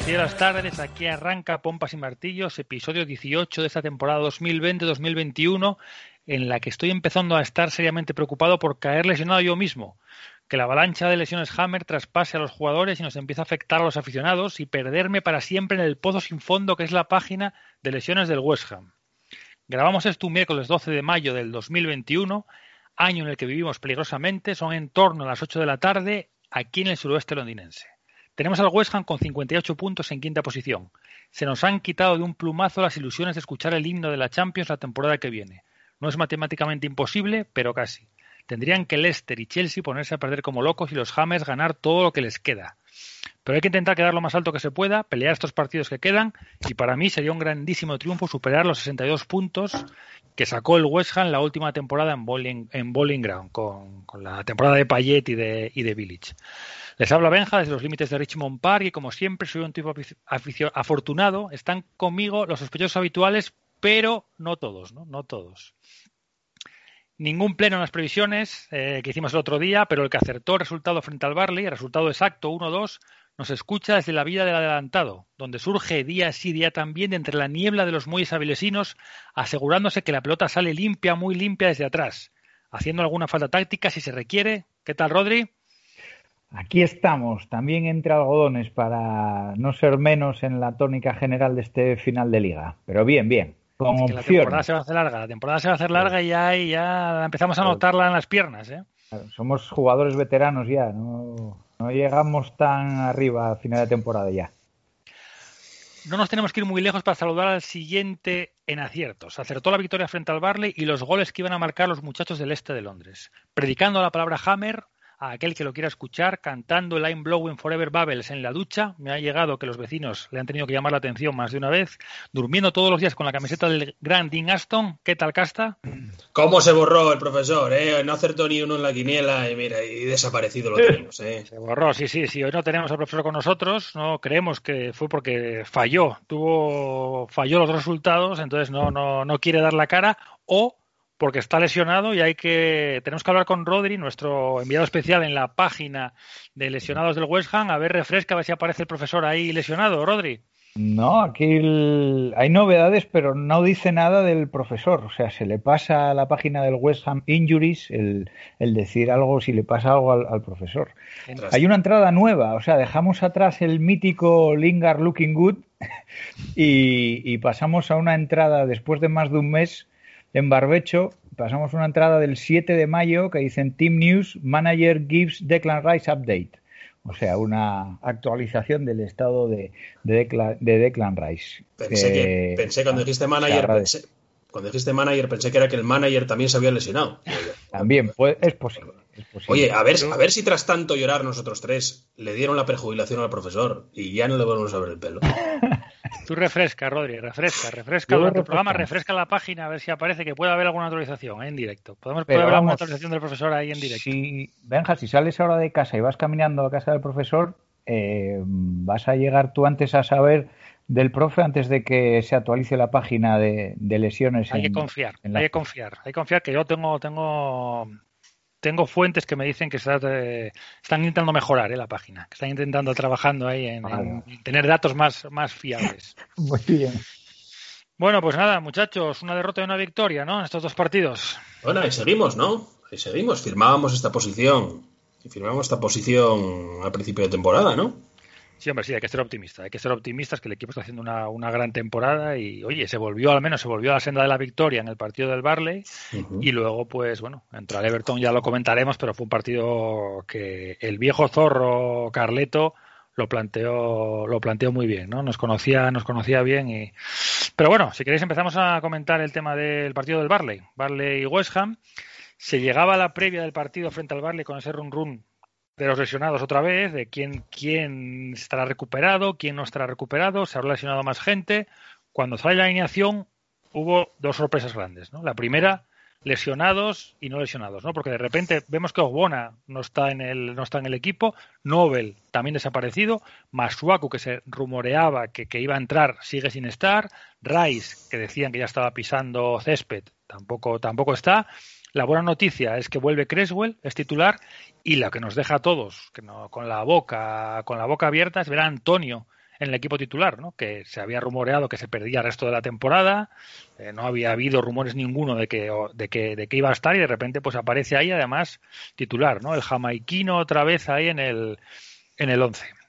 Buenas y martilleras tardes, aquí arranca Pompas y Martillos, episodio 18 de esta temporada 2020-2021, en la que estoy empezando a estar seriamente preocupado por caer lesionado yo mismo, que la avalancha de lesiones Hammer traspase a los jugadores y nos empiece a afectar a los aficionados y perderme para siempre en el pozo sin fondo que es la página de lesiones del West Ham. Grabamos esto un miércoles 12 de mayo del 2021, año en el que vivimos peligrosamente, son en torno a las 8 de la tarde aquí en el suroeste londinense. Tenemos al West Ham con 58 puntos en quinta posición. Se nos han quitado de un plumazo las ilusiones de escuchar el himno de la Champions la temporada que viene. No es matemáticamente imposible, pero casi. Tendrían que Leicester y Chelsea ponerse a perder como locos y los Hammers ganar todo lo que les queda. Pero hay que intentar quedar lo más alto que se pueda, pelear estos partidos que quedan y para mí sería un grandísimo triunfo superar los 62 puntos que sacó el West Ham la última temporada en Bowling, en Bowling Ground con, con la temporada de Payet y de, y de Village. Les habla Benja desde los límites de Richmond Park y como siempre soy un tipo afortunado. Están conmigo los sospechosos habituales, pero no todos, ¿no? No todos. Ningún pleno en las previsiones eh, que hicimos el otro día, pero el que acertó el resultado frente al Barley, el resultado exacto 1-2, nos escucha desde la vida del adelantado, donde surge día sí día también entre la niebla de los muelles avilesinos, asegurándose que la pelota sale limpia, muy limpia desde atrás, haciendo alguna falta táctica si se requiere. ¿Qué tal, Rodri? Aquí estamos, también entre algodones para no ser menos en la tónica general de este final de liga. Pero bien, bien. Con es que la temporada se va a hacer larga, la temporada se va a hacer larga y ya, y ya empezamos a notarla en las piernas. ¿eh? Somos jugadores veteranos ya, no, no llegamos tan arriba a final de temporada ya. No nos tenemos que ir muy lejos para saludar al siguiente en aciertos. Acertó la victoria frente al Barley y los goles que iban a marcar los muchachos del este de Londres. Predicando la palabra Hammer, a aquel que lo quiera escuchar cantando el I'm Blowing Forever Bubbles en la ducha. Me ha llegado que los vecinos le han tenido que llamar la atención más de una vez. Durmiendo todos los días con la camiseta del Grand Dean Aston. ¿Qué tal, Casta? ¿Cómo se borró el profesor? Eh? No acertó ni uno en la quiniela y mira, y desaparecido lo tenemos. Eh. Se borró, sí, sí, sí. Hoy no tenemos al profesor con nosotros. No creemos que fue porque falló. Tuvo, falló los resultados, entonces no, no, no quiere dar la cara. O porque está lesionado y hay que tenemos que hablar con Rodri, nuestro enviado especial en la página de lesionados del West Ham, a ver refresca, a ver si aparece el profesor ahí lesionado, Rodri. No, aquí el... hay novedades, pero no dice nada del profesor. O sea, se le pasa a la página del West Ham Injuries el, el decir algo, si le pasa algo al, al profesor. Hay una entrada nueva, o sea, dejamos atrás el mítico Lingard Looking Good y, y pasamos a una entrada después de más de un mes en Barbecho pasamos una entrada del 7 de mayo que dicen Team News Manager gives Declan Rice update. O sea, una actualización del estado de, de, Declan, de Declan Rice. Pensé, eh, que, pensé cuando dijiste manager, pensé, cuando dijiste manager, pensé que era que el manager también se había lesionado. También, pues, es posible. Es posible. Oye, a ver, a ver si tras tanto llorar nosotros tres le dieron la prejubilación al profesor y ya no le volvemos a ver el pelo. Tú refresca, Rodri, refresca, refresca tu programa, refresca la página a ver si aparece que puede haber alguna actualización ¿eh? en directo. Podemos puede haber alguna actualización del profesor ahí en directo. Si, Benja, si sales ahora de casa y vas caminando a casa del profesor, eh, vas a llegar tú antes a saber del profe antes de que se actualice la página de, de lesiones. Hay en, que confiar, hay que confiar, hay que confiar que yo tengo, tengo tengo fuentes que me dicen que está, eh, están intentando mejorar eh, la página, que están intentando trabajando ahí en, en, en, tener datos más, más fiables. Muy bien. Bueno, pues nada, muchachos, una derrota y una victoria, ¿no? En estos dos partidos. Bueno, ahí seguimos, ¿no? Ahí seguimos. Firmábamos esta posición. Y firmamos esta posición al principio de temporada, ¿no? Sí, hombre, sí, hay que ser optimista. Hay que ser optimistas que el equipo está haciendo una, una, gran temporada y, oye, se volvió, al menos se volvió a la senda de la victoria en el partido del Barley y luego, pues, bueno, contra el Everton ya lo comentaremos, pero fue un partido que el viejo zorro Carleto lo planteó lo planteó muy bien, ¿no? Nos conocía nos conocía bien y pero bueno, si queréis empezamos a comentar el tema del partido del Barley, Barley y West Ham. Se llegaba a la previa del partido frente al Barley con ese run run de los lesionados otra vez, de quién, quién estará recuperado, quién no estará recuperado, se habrá lesionado más gente. Cuando sale la alineación hubo dos sorpresas grandes. ¿no? La primera, lesionados y no lesionados, ¿no? Porque de repente vemos que Ogbona no está en el, no está en el equipo, Nobel también desaparecido, Masuaku que se rumoreaba que, que, iba a entrar sigue sin estar, Rice que decían que ya estaba pisando césped tampoco, tampoco está, la buena noticia es que vuelve Creswell, es titular, y lo que nos deja a todos que no, con la boca con la boca abierta es ver a Antonio en el equipo titular, ¿no? que se había rumoreado que se perdía el resto de la temporada, eh, no había habido rumores ninguno de que, de, que, de que iba a estar y de repente pues aparece ahí además titular, ¿no? el jamaiquino otra vez ahí en el, en el 11.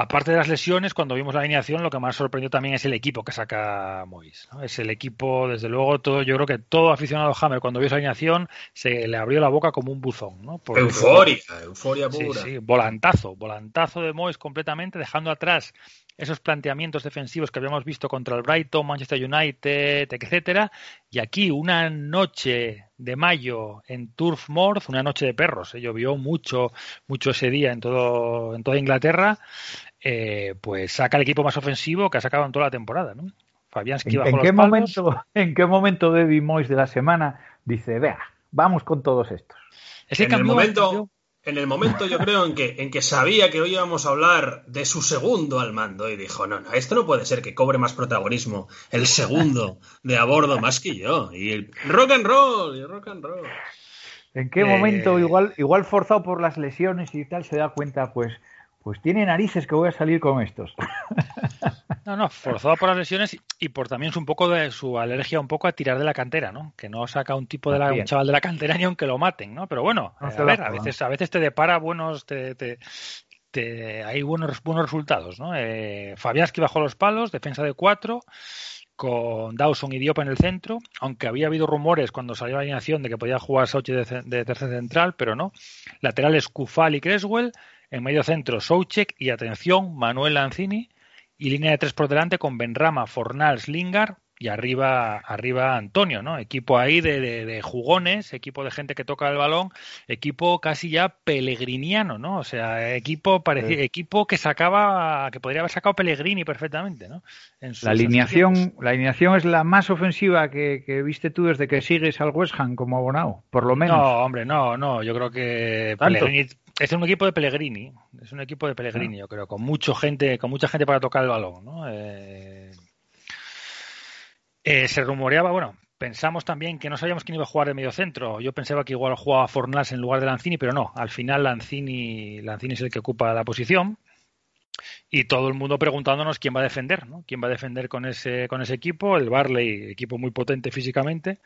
Aparte de las lesiones, cuando vimos la alineación, lo que más sorprendió también es el equipo que saca Mois. ¿no? Es el equipo, desde luego, todo, yo creo que todo aficionado Hammer, cuando vio esa alineación, se le abrió la boca como un buzón. ¿no? Porque, euforia, euforia pura. Sí, sí, volantazo, volantazo de Mois completamente, dejando atrás esos planteamientos defensivos que habíamos visto contra el Brighton, Manchester United, etcétera, y aquí una noche de mayo en Turf Moor, una noche de perros, se ¿eh? llovió mucho, mucho ese día en todo, en toda Inglaterra, eh, pues saca el equipo más ofensivo que ha sacado en toda la temporada, ¿no? Fabianski ¿En, ¿en qué momento, ¿En qué momento David Moyes de la semana dice, vea, vamos con todos estos? Ese en el momento, en el momento yo creo en que, en que sabía que hoy íbamos a hablar de su segundo al mando y dijo, no, no, esto no puede ser que cobre más protagonismo el segundo de a bordo más que yo. Y el rock and roll, y rock and roll. ¿En qué momento, eh. igual, igual forzado por las lesiones y tal, se da cuenta, pues, pues tiene narices que voy a salir con estos. No, no, forzado por las lesiones y por también un poco de su alergia un poco a tirar de la cantera, ¿no? Que no saca un tipo de la, un chaval de la cantera ni aunque lo maten, ¿no? Pero bueno, a ver, a veces, a veces te depara buenos, te, te, hay buenos, buenos resultados, ¿no? Eh, Fabianski bajó los palos, defensa de cuatro, con Dawson y Diop en el centro, aunque había habido rumores cuando salió la alineación de que podía jugar Sauchi de, de tercer central, pero no. Laterales Kufal y Creswell, en medio centro, Soucek y atención, Manuel Lanzini. Y línea de tres por delante con Benrama, Fornals, Lingard y arriba, arriba Antonio, ¿no? Equipo ahí de, de, jugones, equipo de gente que toca el balón, equipo casi ya pelegriniano, ¿no? O sea, equipo equipo que sacaba, que podría haber sacado Pellegrini perfectamente, ¿no? la alineación, la alineación es la más ofensiva que, viste tú desde que sigues al West Ham como abonado, por lo menos. No, hombre, no, no, yo creo que Pellegrini, es un equipo de Pellegrini, es un equipo de Pellegrini, ah. yo creo, con mucha gente, con mucha gente para tocar el balón, ¿no? Eh, eh, se rumoreaba, bueno, pensamos también que no sabíamos quién iba a jugar de medio centro. Yo pensaba que igual jugaba Fornals en lugar de Lanzini, pero no. Al final Lanzini, Lanzini es el que ocupa la posición. Y todo el mundo preguntándonos quién va a defender, ¿no? ¿Quién va a defender con ese, con ese equipo? El Barley, equipo muy potente físicamente.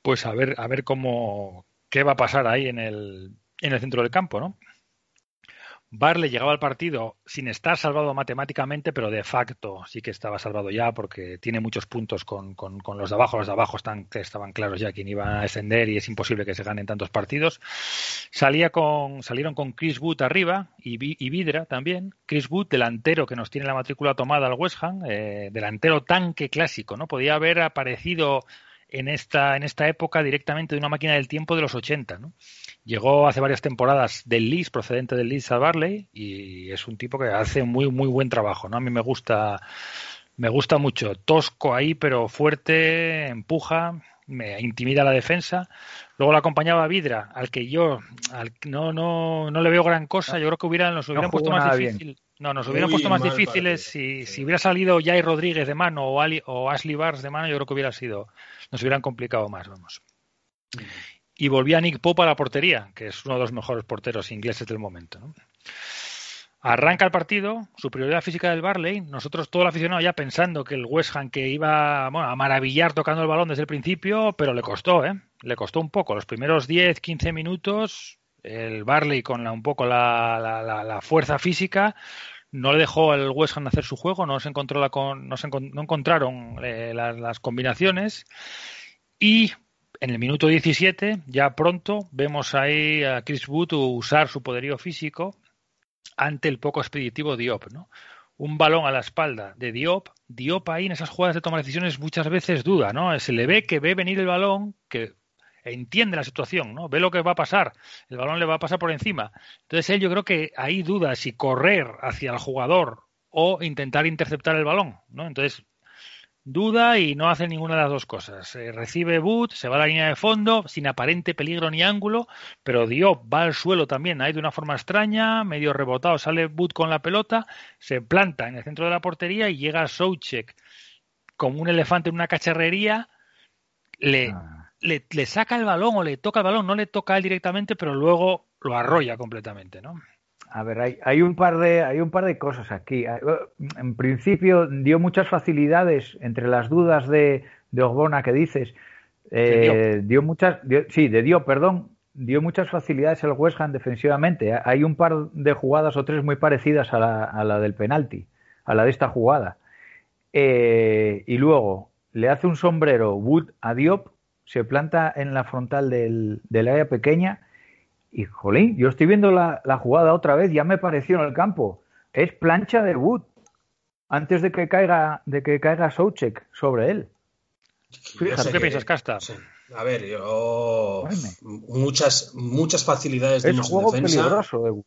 Pues a ver, a ver cómo, qué va a pasar ahí en el, en el centro del campo, ¿no? Barley llegaba al partido sin estar salvado matemáticamente, pero de facto sí que estaba salvado ya porque tiene muchos puntos con, con, los de abajo. Los de abajo están, estaban claros ya quién iba a descender y es imposible que se ganen tantos partidos. Salía con, salieron con Chris Wood arriba y, y Vidra también. Chris Wood, delantero que nos tiene la matrícula tomada al West Ham, eh, delantero tanque clásico, ¿no? Podía haber aparecido en esta, en esta época directamente de una máquina del tiempo de los 80, ¿no? Llegó hace varias temporadas del Leeds, procedente del Leeds a Barley, y es un tipo que hace muy, muy buen trabajo, ¿no? A mí me gusta, me gusta mucho. Tosco ahí, pero fuerte, empuja, me intimida la defensa. Luego lo acompañaba Vidra, al que yo al, no, no, no le veo gran cosa. Yo creo que hubiera, nos hubieran puesto más difícil. No, nos hubieran puesto más difíciles si, si, hubiera salido Jai Rodríguez de mano o, Ali, o Ashley Bars de mano, yo creo que hubiera sido, nos hubieran complicado más, vamos. Y volvía Nick Pope a la portería, que es uno de los mejores porteros ingleses del momento. Arranca el partido, superioridad física del Barley, nosotros todo el aficionado ya pensando que el West Ham que iba a maravillar tocando el balón desde el principio, pero le costó, ¿eh? Le costó un poco. Los primeros 10, 15 minutos, el Barley con la, un poco la, la, la fuerza física, no le dejó al West Ham hacer su juego, no se, encontró la no, se no encontraron eh, las, las, combinaciones y en el minuto 17, ya pronto, vemos ahí a Chris Wood usar su poderío físico ante el poco expeditivo Diop, ¿no? Un balón a la espalda de Diop, Diop ahí en esas jugadas de tomar decisiones muchas veces duda, ¿no? Se le ve que ve venir el balón, que entiende la situación, ¿no? Ve lo que va a pasar, el balón le va a pasar por encima. Entonces él yo creo que ahí duda si correr hacia el jugador o intentar interceptar el balón, ¿no? Entonces duda y no hace ninguna de las dos cosas. Eh, recibe boot, se va a la línea de fondo sin aparente peligro ni ángulo, pero Diop va al suelo también ahí de una forma extraña, medio rebotado, sale boot con la pelota, se planta en el centro de la portería y llega Souchek como un elefante en una cacharrería, le, ah. Le, le, saca el balón o le toca el balón, no le toca a él directamente, pero luego lo arrolla completamente, ¿no? A ver, hay, hay, un par de, hay un par de cosas aquí. Ah, en principio dio muchas facilidades entre las dudas de, de Ogbona que dices. Eh, dio muchas, sí, de dio, perdón, dio muchas facilidades el West Ham defensivamente. Hay un par de jugadas o tres muy parecidas a la, a la del penalti, a la de esta jugada. Eh, y luego le hace un sombrero Wood a Diop, se planta en la frontal del, del área pequeña y, jolín, yo estoy viendo la, jugada otra vez, ya me pareció en el campo. Es plancha de Wood antes de que caiga, de que caiga Souchek sobre él. ¿Qué piensas, Casta? A ver, yo muchas muchas facilidades de es juego peligroso de Wood.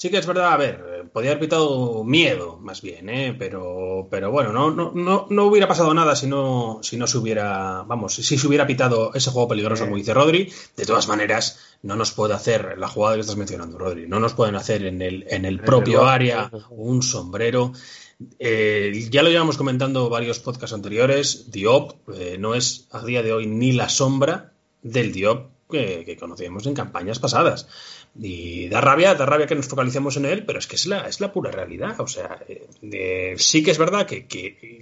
Sí que es verdad, a ver, podía haber pitado miedo, más bien, ¿eh? pero, pero bueno, no, no, no, no hubiera pasado nada si no, si no se hubiera, vamos, si se hubiera pitado ese juego peligroso, como dice Rodri. De todas maneras, no nos puede hacer la jugada que estás mencionando, Rodri, no nos pueden hacer en el, en el propio área un sombrero. Eh, ya lo llevamos comentando varios podcasts anteriores, Diop eh, no es a día de hoy ni la sombra del Diop que, conocíamos en campañas pasadas. Y da rabia, da rabia que nos focalicemos en él, pero es que es la, es la pura realidad. O sea, eh, sí que es verdad que,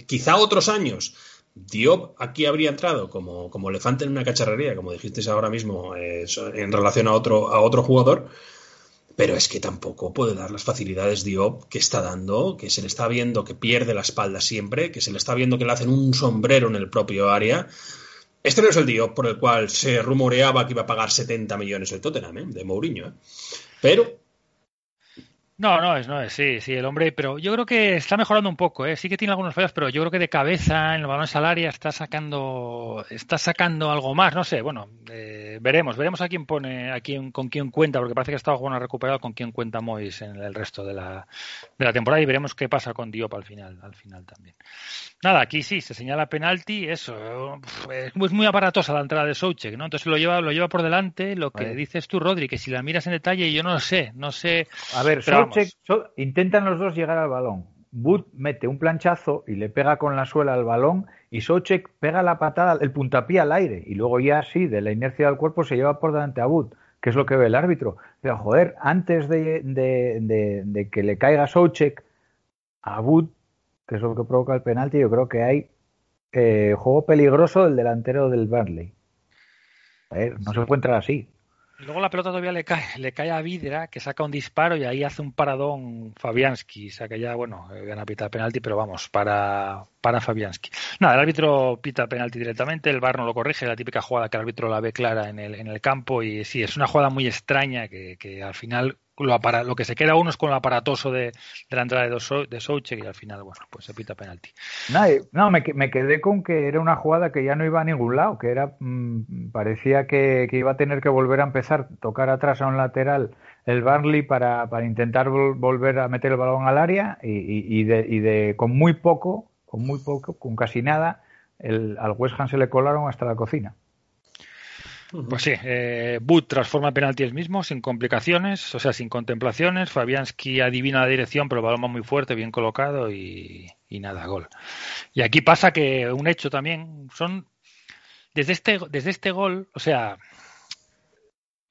quizá otros años Diop aquí habría entrado como, como elefante en una cacharrería, como dijiste ahora mismo, eh, en relación a otro, a otro jugador. Pero es que tampoco puede dar las facilidades Diop que está dando, que se le está viendo que pierde la espalda siempre, que se le está viendo que le hacen un sombrero en el propio área. Este no es el Diop por el cual se rumoreaba que iba a pagar 70 millones el Tottenham, ¿eh? de Mourinho. ¿eh? Pero no, no es, no es, sí, sí, el hombre, pero yo creo que está mejorando un poco, ¿eh? sí que tiene algunos fallos, pero yo creo que de cabeza en el balón salaria está sacando, está sacando algo más, no sé, bueno, eh, veremos, veremos a quién pone, a quién, con quién cuenta, porque parece que está bueno recuperado con quién cuenta Mois en el resto de la, de la temporada y veremos qué pasa con Diop al final, al final también. Nada, aquí sí, se señala penalti, eso, es muy aparatosa la entrada de Souchek, ¿no? Entonces lo lleva, lo lleva por delante, lo que dices tú, Rodri, que si la miras en detalle, yo no lo sé, no sé. A ver, intentan los dos llegar al balón. Wood mete un planchazo y le pega con la suela al balón y Sochek pega la patada, el puntapié al aire y luego ya así, de la inercia del cuerpo, se lleva por delante a Wood, que es lo que ve el árbitro. Pero joder, antes de, de, que le caiga Sochek a Wood, que es lo que provoca el penalti, yo creo que hay eh, juego peligroso del delantero del Burnley. A ver, no se encuentra así. Luego la pelota todavía le cae, le cae a Vidra, que saca un disparo y ahí hace un paradón Fabianski. O sea que ya, bueno, gana pita penalti, pero vamos, para, para Fabianski. Nada, el árbitro pita penalti directamente, el VAR no lo corrige, la típica jugada que el árbitro la ve clara en el, en el campo y sí, es una jugada muy extraña que, que al final lo, lo que se queda uno es con lo aparatoso de, la entrada de, Souchek y al final, bueno, pues se pita penalti. No, me, me, quedé con que era una jugada que ya no iba a ningún lado, que era mm, parecía que, iba a tener que volver a empezar, tocar atrás a un lateral el Barley para, para intentar volver a meter el balón al área y, de, y de con muy poco, con muy poco, con casi nada, el, al West Ham se le colaron hasta la cocina. Pues sí, eh, But transforma el penalti el mismo, sin complicaciones, o sea, sin contemplaciones. Fabianski adivina la dirección, pero el balón va muy fuerte, bien colocado y, nada, gol. Y aquí pasa que un hecho también son. Desde este, desde este gol, o sea,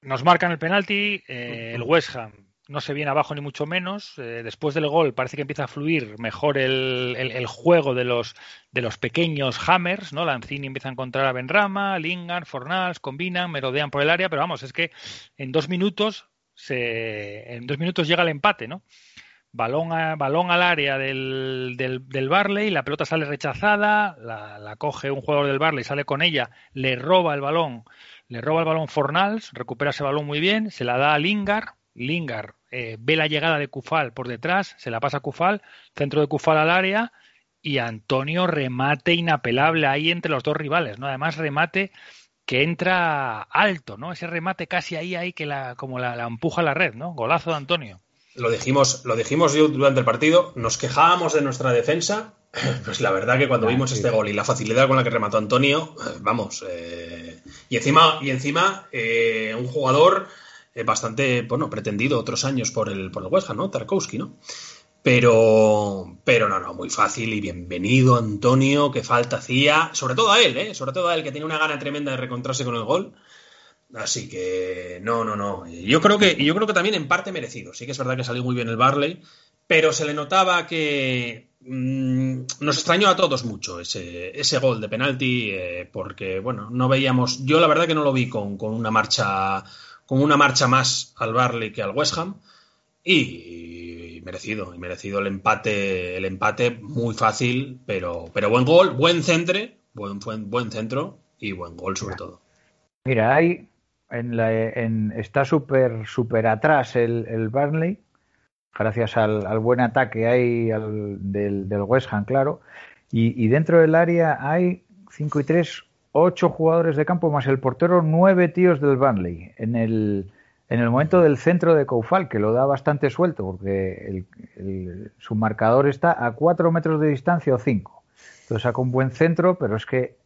nos marcan el penalti, eh, el West Ham no se viene abajo ni mucho menos. Eh, después del gol parece que empieza a fluir mejor el, el, juego de los, de los pequeños hammers, ¿no? Lanzini empieza a encontrar a Benrama, Lingard, Fornals, combinan, merodean por el área, pero vamos, es que en dos minutos se, en dos minutos llega el empate, ¿no? balón, balón al área del, del, Barley, la pelota sale rechazada, la, coge un jugador del Barley, sale con ella, le roba el balón, le roba el balón Fornals, recupera ese balón muy bien, se la da a Lingard, Lingard eh, ve la llegada de Cufal por detrás, se la pasa a Cufal, centro de Cufal al área y Antonio remate inapelable ahí entre los dos rivales, ¿no? Además remate que entra alto, ¿no? Ese remate casi ahí, ahí que la, como la, empuja a la red, ¿no? Golazo de Antonio. Lo dijimos, lo dijimos yo durante el partido, nos quejábamos de nuestra defensa, pues la verdad que cuando vimos este gol y la facilidad con la que remató Antonio, eh, vamos, eh, y encima, y encima eh, un jugador bastante, bueno, pretendido otros años por el, por el West Ham, ¿no? Tarkowski, ¿no? Pero, pero no, no, muy fácil y bienvenido Antonio, que falta hacía, sobre todo a él, ¿eh? sobre todo a él, que tiene una gana tremenda de recontrarse con el gol. Así que, no, no, no. Yo creo que, yo creo que también en parte merecido. Sí que es verdad que salió muy bien el Barley, pero se le notaba que mm, nos extrañó a todos mucho ese, ese gol de penalti, eh, porque, bueno, no veíamos, yo la verdad que no lo vi con, con una marcha, con una marcha más al Barley que al West Ham. Y, merecido, y merecido el empate, el empate muy fácil, pero, pero buen gol, buen centre, buen, buen, buen centro y buen gol sobre todo. Mira, hay en la, en, está súper super atrás el, el Burnley, gracias al, buen ataque hay del, del, West Ham, claro, y, y, dentro del área hay 5 y 3, 8 jugadores de campo más el portero, 9 tíos del Burnley. En el, en el momento del centro de Coufal, que lo da bastante suelto, porque su marcador está a cuatro metros de distancia o cinco. Entonces saca un buen centro, pero es que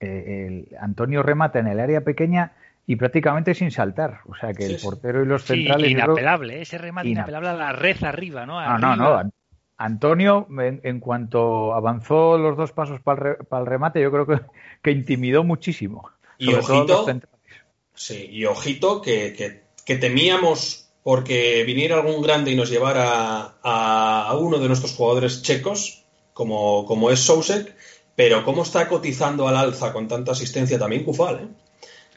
eh, Antonio remata en el área pequeña y prácticamente sin saltar. O sea que el portero y los centrales. inapelable, ese remate inapelable a la red arriba, ¿no? No, no, no. Antonio, en, cuanto avanzó los dos pasos para el, remate, yo creo que, que intimidó muchísimo. Y ojito, sí, y ojito que que temíamos porque viniera algún grande y nos llevara a, uno de nuestros jugadores checos, como, como es Sousek, pero cómo está cotizando al alza con tanta asistencia también Kufal, ¿eh?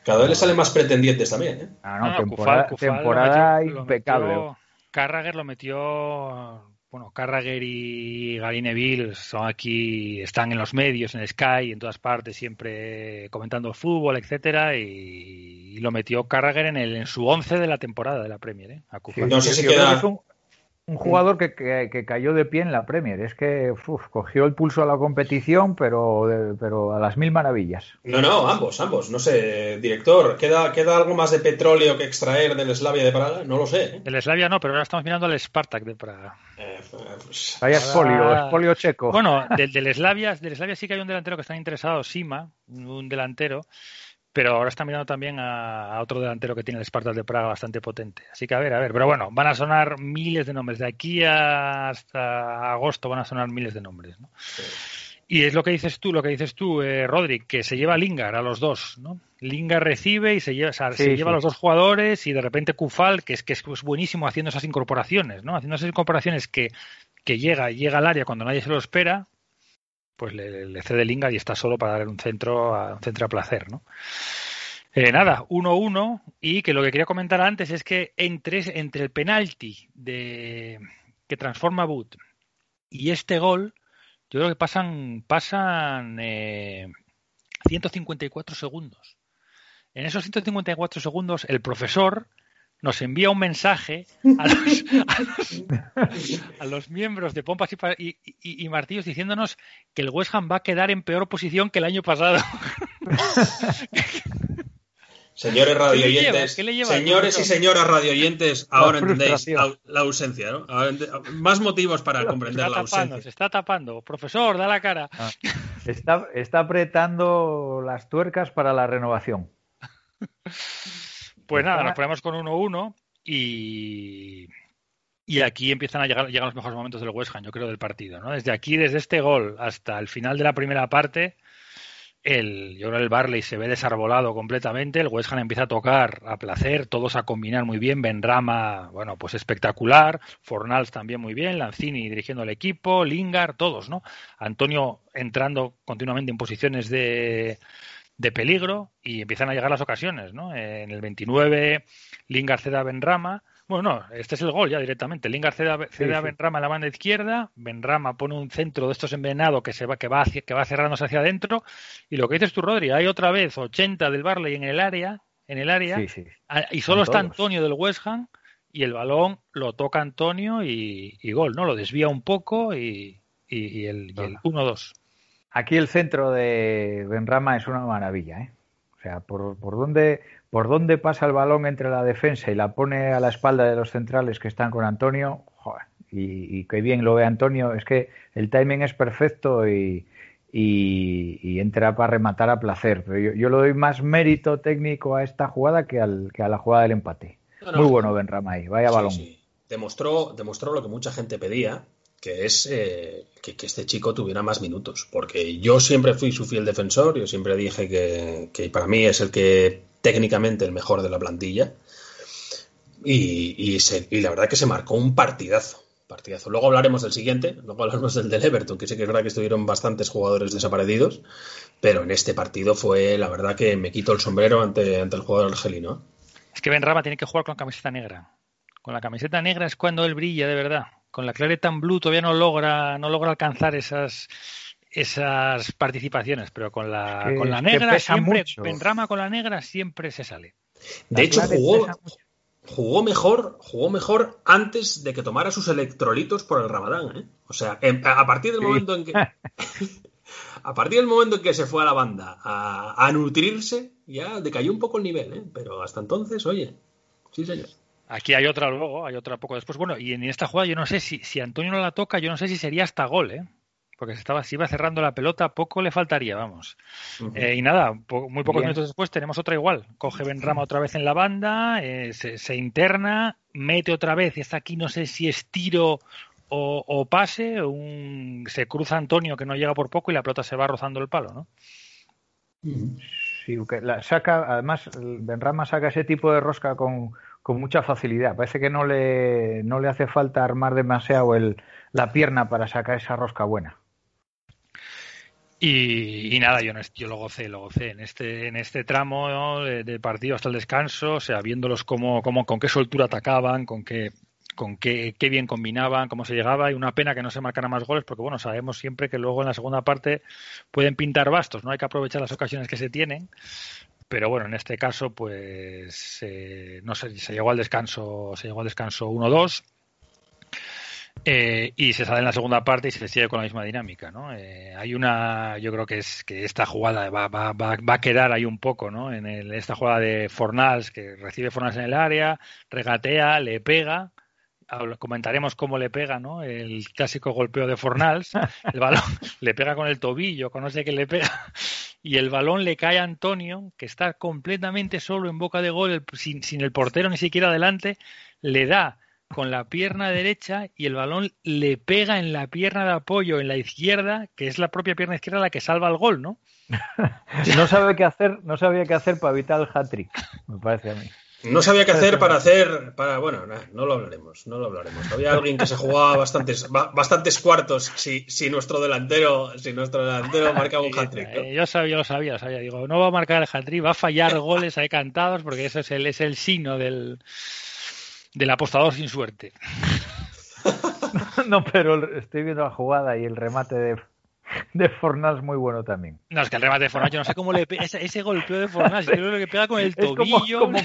Cada vez le salen más pretendientes también, ¿eh? Ah, no, temporada, impecable. Carragher lo metió bueno, Carragher y Gary Neville son aquí, están en los medios, en Sky, en todas partes, siempre comentando fútbol, etcétera, y, lo metió Carragher en, el, en su once de la temporada de la Premier. ¿eh? no sé si queda un jugador que, que, cayó de pie en la Premier. Es que cogió el pulso a la competición, pero, pero a las mil maravillas. No, no, ambos, ambos. No sé, director, ¿queda, ¿queda algo más de petróleo que extraer del Slavia de Praga? No lo sé. ¿eh? Del Slavia no, pero ahora estamos mirando al Spartak de Praga. Eh, pues... Hay expolio, checo. Bueno, del, del, Slavia, del Slavia sí que hay un delantero que está interesado, Sima, un delantero pero ahora está mirando también a, otro delantero que tiene el Spartak de Praga bastante potente. Así que a ver, a ver, pero bueno, van a sonar miles de nombres. De aquí hasta agosto van a sonar miles de nombres. ¿no? Y es lo que dices tú, lo que dices tú, eh, Rodri, que se lleva a Lingard a los dos, ¿no? Lingard recibe y se lleva, se lleva a los dos jugadores y de repente Kufal, que es que es buenísimo haciendo esas incorporaciones, ¿no? Haciendo esas incorporaciones que, que llega, llega al área cuando nadie se lo espera, pues le, cede Lingard y está solo para dar un centro a, un centro a placer, ¿no? Eh, nada, 1-1 y que lo que quería comentar antes es que entre, entre el penalti de, que transforma Boot y este gol, yo creo que pasan, pasan 154 eh, segundos. En esos 154 segundos, el profesor nos envía un mensaje a los, miembros de Pompas y, Martillos diciéndonos que el West Ham va a quedar en peor posición que el año pasado. Señores radioyentes, señores y señoras radioyentes, ahora entendéis la, ausencia, ¿no? más motivos para comprender la ausencia. Se está tapando, profesor, da la cara. Ah, está, está apretando las tuercas para la renovación. Pues nada, nos ponemos con 1-1 y, y aquí empiezan a llegar, llegan los mejores momentos del West Ham, yo creo, del partido. ¿no? Desde aquí, desde este gol hasta el final de la primera parte, el, yo creo el Barley se ve desarbolado completamente, el West Ham empieza a tocar a placer, todos a combinar muy bien, Benrama, bueno, pues espectacular, Fornals también muy bien, Lanzini dirigiendo el equipo, Lingard, todos, ¿no? Antonio entrando continuamente en posiciones de, de peligro y empiezan a llegar las ocasiones, ¿no? En el 29, Lingard ceda a Benrama, Bueno, no, este es el gol ya directamente. Lingard cede, a, cede a Benrama en la banda izquierda, Benrama pone un centro de estos envenenados que se va, que va hacia, que va cerrándose hacia adentro, y lo que dices tú, Rodri, hay otra vez 80 del Barley en el área, en el área, y solo está Antonio del West Ham, y el balón lo toca Antonio y, gol, ¿no? Lo desvía un poco y, y el, el 1-2. Aquí el centro de Benrama es una maravilla, ¿eh? O sea, por, por dónde por dónde pasa el balón entre la defensa y la pone a la espalda de los centrales que están con Antonio, joder, y, qué bien lo ve Antonio, es que el timing es perfecto y, y, entra para rematar a placer. Pero yo, yo, le doy más mérito técnico a esta jugada que, al, que a la jugada del empate. Muy bueno Benrama ahí, vaya balón. Demostró, demostró lo que mucha gente pedía, que es eh, que, este chico tuviera más minutos. Porque yo siempre fui su fiel defensor, yo siempre dije que, que para mí es el que técnicamente el mejor de la plantilla. Y, la verdad que se marcó un partidazo. Partidazo. Luego hablaremos del siguiente, luego hablaremos del del Everton, que sé que es verdad que estuvieron bastantes jugadores desaparecidos, pero en este partido fue la verdad que me quito el sombrero ante, ante el jugador argelino. Es que Ben Rama tiene que jugar con la camiseta negra. Con la camiseta negra es cuando él brilla de verdad. Con la clareta en blue todavía no logra, no logra alcanzar esas, esas participaciones, pero con la, con la negra siempre, en rama con la negra siempre se sale. De hecho, jugó, jugó mejor, jugó mejor antes de que tomara sus electrolitos por el Ramadán, ¿eh? O sea, a partir del momento en que a partir del momento en que se fue a la banda a, nutrirse, ya decayó un poco el nivel, ¿eh? Pero hasta entonces, oye, sí señor. Aquí hay otra luego, hay otra poco después. Bueno, y en esta jugada yo no sé si, si Antonio no la toca, yo no sé si sería hasta gol, ¿eh? porque se estaba, si iba cerrando la pelota, poco le faltaría, vamos. Eh, y nada, muy pocos minutos después tenemos otra igual. Coge Benrama otra vez en la banda, eh, se, interna, mete otra vez, y está aquí no sé si es tiro o, pase, un, se cruza Antonio que no llega por poco y la pelota se va rozando el palo, ¿no? Sí, la saca, además Benrama saca ese tipo de rosca con, con mucha facilidad. Parece que no le, no le hace falta armar demasiado el, la pierna para sacar esa rosca buena. Y, nada, yo, yo lo gocé, lo gocé en este, en este tramo de, partido hasta el descanso, o sea, viéndolos cómo, cómo, con qué soltura atacaban, con qué, con qué, qué, bien combinaban, cómo se llegaba, y una pena que no se marcaran más goles, porque bueno, sabemos siempre que luego en la segunda parte pueden pintar bastos, ¿no? Hay que aprovechar las ocasiones que se tienen, pero bueno, en este caso, pues eh, no sé, se llegó al descanso, se llegó al descanso 1-2 eh, y se sale en la segunda parte y se sigue con la misma dinámica, ¿no? Eh, hay una, yo creo que es que esta jugada va, va, va, va a quedar ahí un poco, ¿no? En esta jugada de Fornals, que recibe Fornals en el área, regatea, le pega, comentaremos cómo le pega, ¿no? El clásico golpeo de Fornals, el balón le pega con el tobillo, con no le pega, y el balón le cae a Antonio, que está completamente solo en boca de gol, sin, sin el portero ni siquiera adelante, le da con la pierna derecha y el balón le pega en la pierna de apoyo en la izquierda, que es la propia pierna izquierda la que salva el gol, ¿no? no sabe qué hacer, no sabía qué hacer para evitar el hat-trick, me parece a mí. No sabía qué hacer para hacer, para, bueno, no lo hablaremos, no lo hablaremos. Había alguien que se jugaba bastantes, bastantes cuartos si, si nuestro delantero, si nuestro delantero marcaba un hat-trick. Yo sabía, lo sabía, lo sabía. Digo, no va a marcar el hat-trick, va a fallar goles ahí cantados porque eso es el, es el sino del, del apostador sin suerte. no, pero estoy viendo la jugada y el remate de, de Fornals muy bueno también. No, es que el remate de Fornals, yo no sé cómo le pega ese, golpeo de Fornals, yo creo que pega con el tobillo. Como,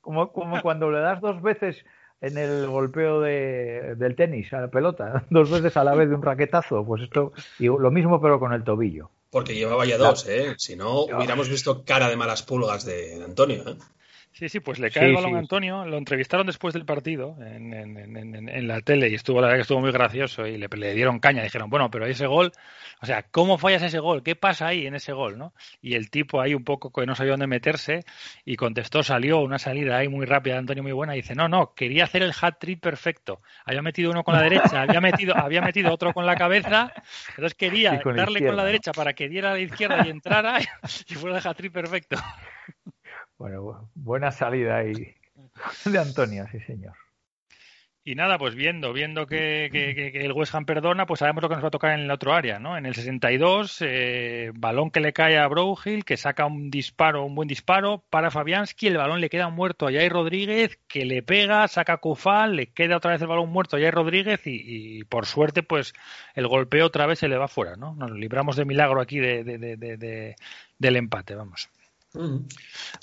como, como, cuando, le das dos veces en el golpeo de, del tenis a la pelota, dos veces a la vez de un raquetazo, pues esto, y lo mismo pero con el tobillo. Porque llevaba ya dos, ¿eh? Si no, hubiéramos visto cara de malas pulgas de, de Antonio, ¿eh? Sí, sí, pues le cae el balón a Antonio. Lo entrevistaron después del partido en, en, la tele y estuvo, la verdad que estuvo muy gracioso y le, le, dieron caña. Dijeron, bueno, pero ese gol, o sea, ¿cómo fallas ese gol? ¿Qué pasa ahí en ese gol? ¿no? Y el tipo ahí un poco que no sabía dónde meterse y contestó, salió una salida ahí muy rápida de Antonio muy buena y dice, no, no, quería hacer el hat trick perfecto. Había metido uno con la derecha, había metido, había metido otro con la cabeza, entonces quería darle con la derecha para que diera a la izquierda y entrara y fuera el hat trick perfecto. Bueno, buena salida ahí de Antonio, sí señor. Y nada, pues viendo, viendo que, el West Ham perdona, pues sabemos lo que nos va a tocar en el otro área, ¿no? En el 62, eh, balón que le cae a Broughill, que saca un disparo, un buen disparo, para Fabianski, el balón le queda muerto a Jair Rodríguez, que le pega, saca Kufal, le queda otra vez el balón muerto a Jair Rodríguez y, por suerte, pues el golpeo otra vez se le va fuera, ¿no? Nos libramos de milagro aquí de, del empate, vamos.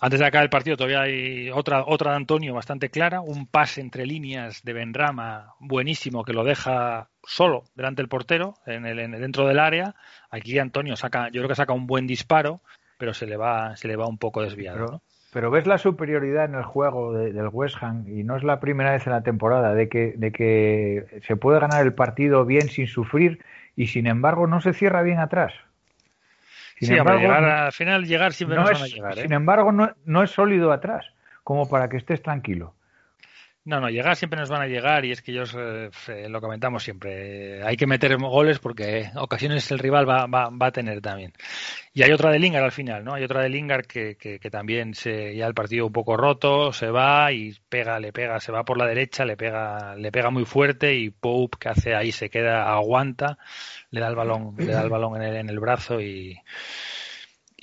Antes de acabar el partido todavía hay otra, otra de Antonio bastante clara, un pase entre líneas de Benrama buenísimo que lo deja solo delante del portero, en el, dentro del área. Aquí Antonio saca, yo creo que saca un buen disparo, pero se le va, se le va un poco desviado. Pero, ves la superioridad en el juego del West Ham y no es la primera vez en la temporada de que, de que se puede ganar el partido bien sin sufrir y sin embargo no se cierra bien atrás. Sin embargo, al final llegar siempre no es, llegar. Sin ¿eh? embargo, no, es sólido atrás, como para que estés tranquilo. No, no, llegar siempre nos van a llegar y es que ellos eh, lo comentamos siempre. hay que meter goles porque ocasiones el rival va, va, va, a tener también. Y hay otra de Lingard al final, ¿no? Hay otra de Lingard que, que, también se, ya el partido un poco roto, se va y pega, le pega, se va por la derecha, le pega, le pega muy fuerte y Pope que hace ahí se queda, aguanta, le da el balón, le da el balón en el, en el brazo y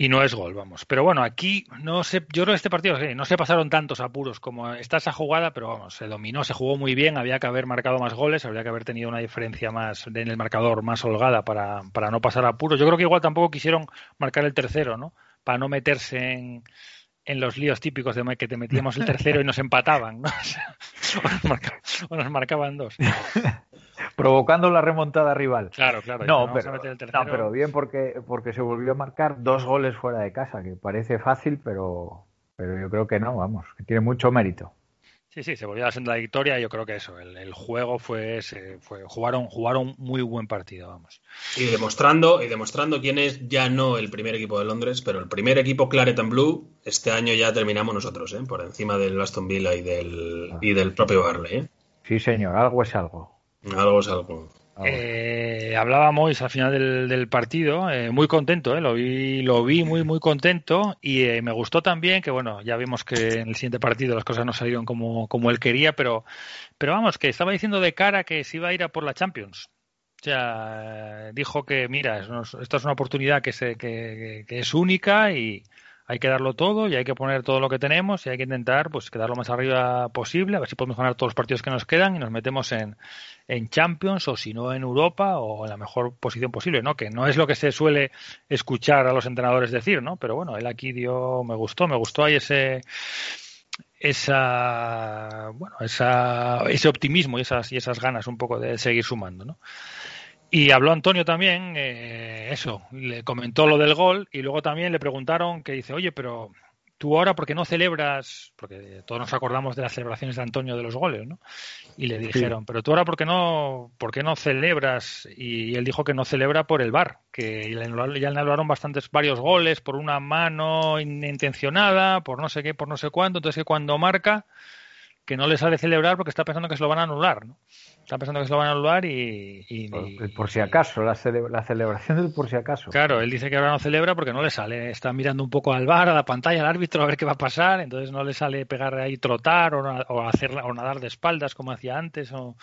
y no es gol, vamos. Pero bueno, aquí no sé, yo creo que este partido no se pasaron tantos apuros como está esa jugada, pero vamos, se dominó, se jugó muy bien, había que haber marcado más goles, habría que haber tenido una diferencia más en el marcador más holgada para, para no pasar apuros. Yo creo que igual tampoco quisieron marcar el tercero, ¿no? Para no meterse en, en los líos típicos de que te metíamos el tercero y nos empataban, ¿no? o, nos marcaban, dos. Provocando la remontada rival. Claro, claro. No, pero, no, pero bien porque, porque se volvió a marcar dos goles fuera de casa, que parece fácil, pero, pero yo creo que no, vamos, que tiene mucho mérito. Sí, sí, se volvió a la senda de la victoria. Yo creo que eso, el, juego fue, fue, jugaron, jugaron muy buen partido, vamos. Y demostrando, y demostrando quién es ya no el primer equipo de Londres, pero el primer equipo Claret and Blue. Este año ya terminamos nosotros, ¿eh? por encima del Aston Villa y del, y del propio Barley. ¿eh? Sí, señor, algo es algo. Algo es algo. Eh, al final del, partido, eh, muy contento, eh, lo vi, lo vi muy muy contento y eh, me gustó también que bueno, ya vimos que en el siguiente partido las cosas no salieron como, como él quería, pero, pero vamos, que estaba diciendo de cara que se iba a ir a por la Champions. O sea, dijo que mira, esta es una oportunidad que, se, que es única y, hay que darlo todo y hay que poner todo lo que tenemos y hay que intentar pues quedar lo más arriba posible, a ver si podemos ganar todos los partidos que nos quedan y nos metemos en, en Champions o si no en Europa o en la mejor posición posible, ¿no? Que no es lo que se suele escuchar a los entrenadores decir, ¿no? Pero bueno, él aquí dio, me gustó, me gustó ahí ese esa bueno esa, ese optimismo y esas y esas ganas un poco de seguir sumando, ¿no? Y habló Antonio también, eh, eso, le comentó lo del gol y luego también le preguntaron que dice, oye, pero tú ahora, ¿por qué no celebras? Porque todos nos acordamos de las celebraciones de Antonio de los goles, ¿no? Y le dijeron, pero tú ahora, ¿por qué no, por qué no celebras? Y él dijo que no celebra por el bar, que ya le hablaron bastantes, varios goles por una mano intencionada, por no sé qué, por no sé cuánto, entonces que cuando marca, que no le sale celebrar porque está pensando que se lo van a anular, ¿no? Está pensando que se lo van a anular y... por, si acaso, la, celebración del por si acaso. Claro, él dice que ahora no celebra porque no le sale. Está mirando un poco al bar, a la pantalla, al árbitro, a ver qué va a pasar. Entonces no le sale pegar ahí trotar o, hacer, o nadar de espaldas como hacía antes. O...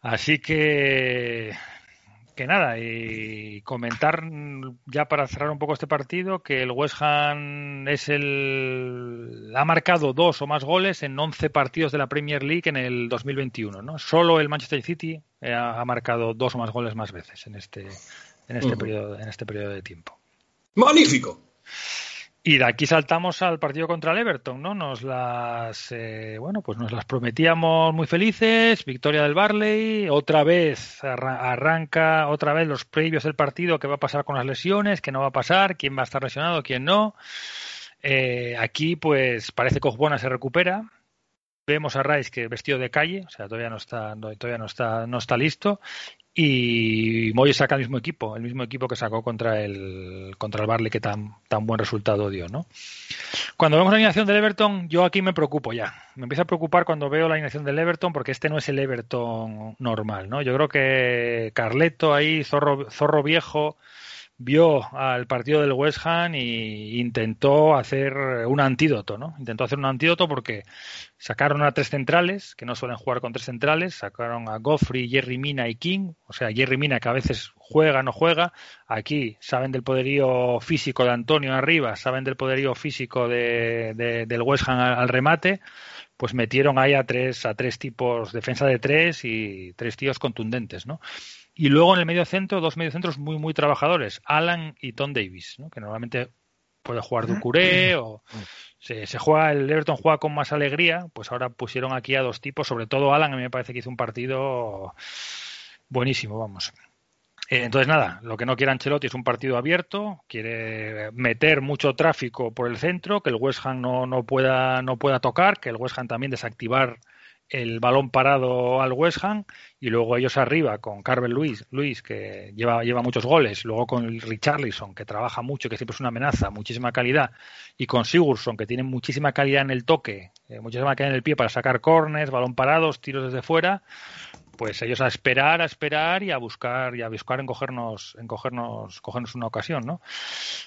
Así que que nada, y comentar ya para cerrar un poco este partido que el West Ham es el ha marcado dos o más goles en 11 partidos de la Premier League en el 2021, ¿no? Solo el Manchester City eh, ha marcado dos o más goles más veces en este en este periodo en este periodo de tiempo. Magnífico. Y de aquí saltamos al partido contra el Everton, ¿no? Nos las, eh, bueno, pues nos las prometíamos muy felices, victoria del Barley, otra vez arranca, otra vez los previos del partido, qué va a pasar con las lesiones, qué no va a pasar, quién va a estar lesionado, quién no. Eh, aquí, pues, parece que Osbona se recupera, vemos a Rice que vestido de calle, o sea, todavía no está, todavía no está, no está listo, y Moyes saca el mismo equipo, el mismo equipo que sacó contra el contra el Barley que tan, tan buen resultado dio, ¿no? Cuando vemos la alineación del Everton, yo aquí me preocupo ya. Me empieza a preocupar cuando veo la alineación del Everton porque este no es el Everton normal, ¿no? Yo creo que Carleto ahí, zorro, zorro viejo, vio al partido del West Ham e intentó hacer un antídoto, ¿no? Intentó hacer un antídoto porque sacaron a tres centrales, que no suelen jugar con tres centrales, sacaron a Goffrey, Jerry Mina y King, o sea, Jerry Mina que a veces juega, no juega, aquí saben del poderío físico de Antonio arriba, saben del poderío físico de, del West Ham al, al remate, pues metieron ahí a tres, a tres tipos, defensa de tres y tres tíos contundentes, ¿no? Y luego en el medio centro, dos mediocentros muy, muy trabajadores, Alan y Tom Davis, ¿no? que normalmente puede jugar Ducuré o se, se, juega, el Everton juega con más alegría, pues ahora pusieron aquí a dos tipos, sobre todo Alan, a mí me parece que hizo un partido buenísimo, vamos. Eh, entonces, nada, lo que no quiere Ancelotti es un partido abierto, quiere meter mucho tráfico por el centro, que el West Ham no, no, pueda, no pueda tocar, que el West Ham también desactivar el balón parado al West Ham y luego ellos arriba con Carvel Luis, Luis que lleva, lleva muchos goles, luego con Richarlison que trabaja mucho, que siempre es una amenaza, muchísima calidad, y con Sigurdsson que tiene muchísima calidad en el toque, eh, muchísima calidad en el pie para sacar corners, balón parados, tiros desde fuera, pues ellos a esperar, a esperar y a buscar y a buscar en cogernos, cogernos una ocasión, ¿no?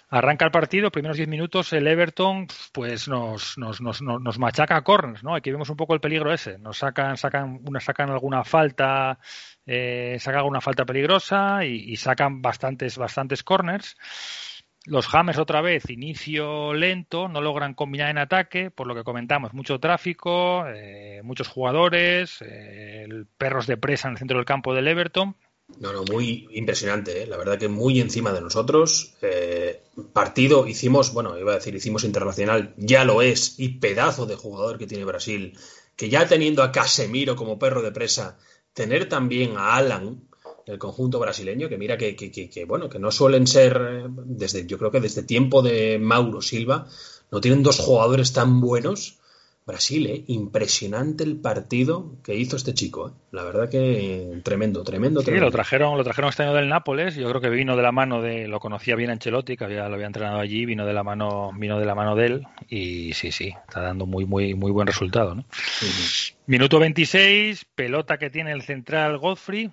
Arranca el partido, primeros 10 minutos, el Everton, pues nos, nos, nos, nos machaca a corners, ¿no? Aquí vemos un poco el peligro ese. Nos sacan, sacan, una, sacan alguna falta, eh, sacan alguna falta peligrosa y, y sacan bastantes, bastantes corners. Los Hammers otra vez, inicio lento, no logran combinar en ataque, por lo que comentamos, mucho tráfico, eh, muchos jugadores, eh, perros de presa en el centro del campo del Everton. No, no, muy impresionante, ¿eh? la verdad que muy encima de nosotros. Partido hicimos, bueno, iba a decir hicimos internacional, ya lo es, y pedazo de jugador que tiene Brasil, que ya teniendo a Casemiro como perro de presa, tener también a Alan, el conjunto brasileño, que mira que, que, que, que, bueno, que no suelen ser, desde, yo creo que desde tiempo de Mauro Silva, no tienen dos jugadores tan buenos. Brasil, ¿eh? impresionante el partido que hizo este chico. ¿eh? La verdad que tremendo, tremendo, sí, tremendo. lo trajeron, lo trajeron este año del Nápoles. Yo creo que vino de la mano de, lo conocía bien Ancelotti, que había, lo había entrenado allí, vino de la mano, vino de la mano de él y sí, sí, está dando muy, muy, muy buen resultado. ¿no? Uh -huh. Minuto 26, pelota que tiene el central Godfrey,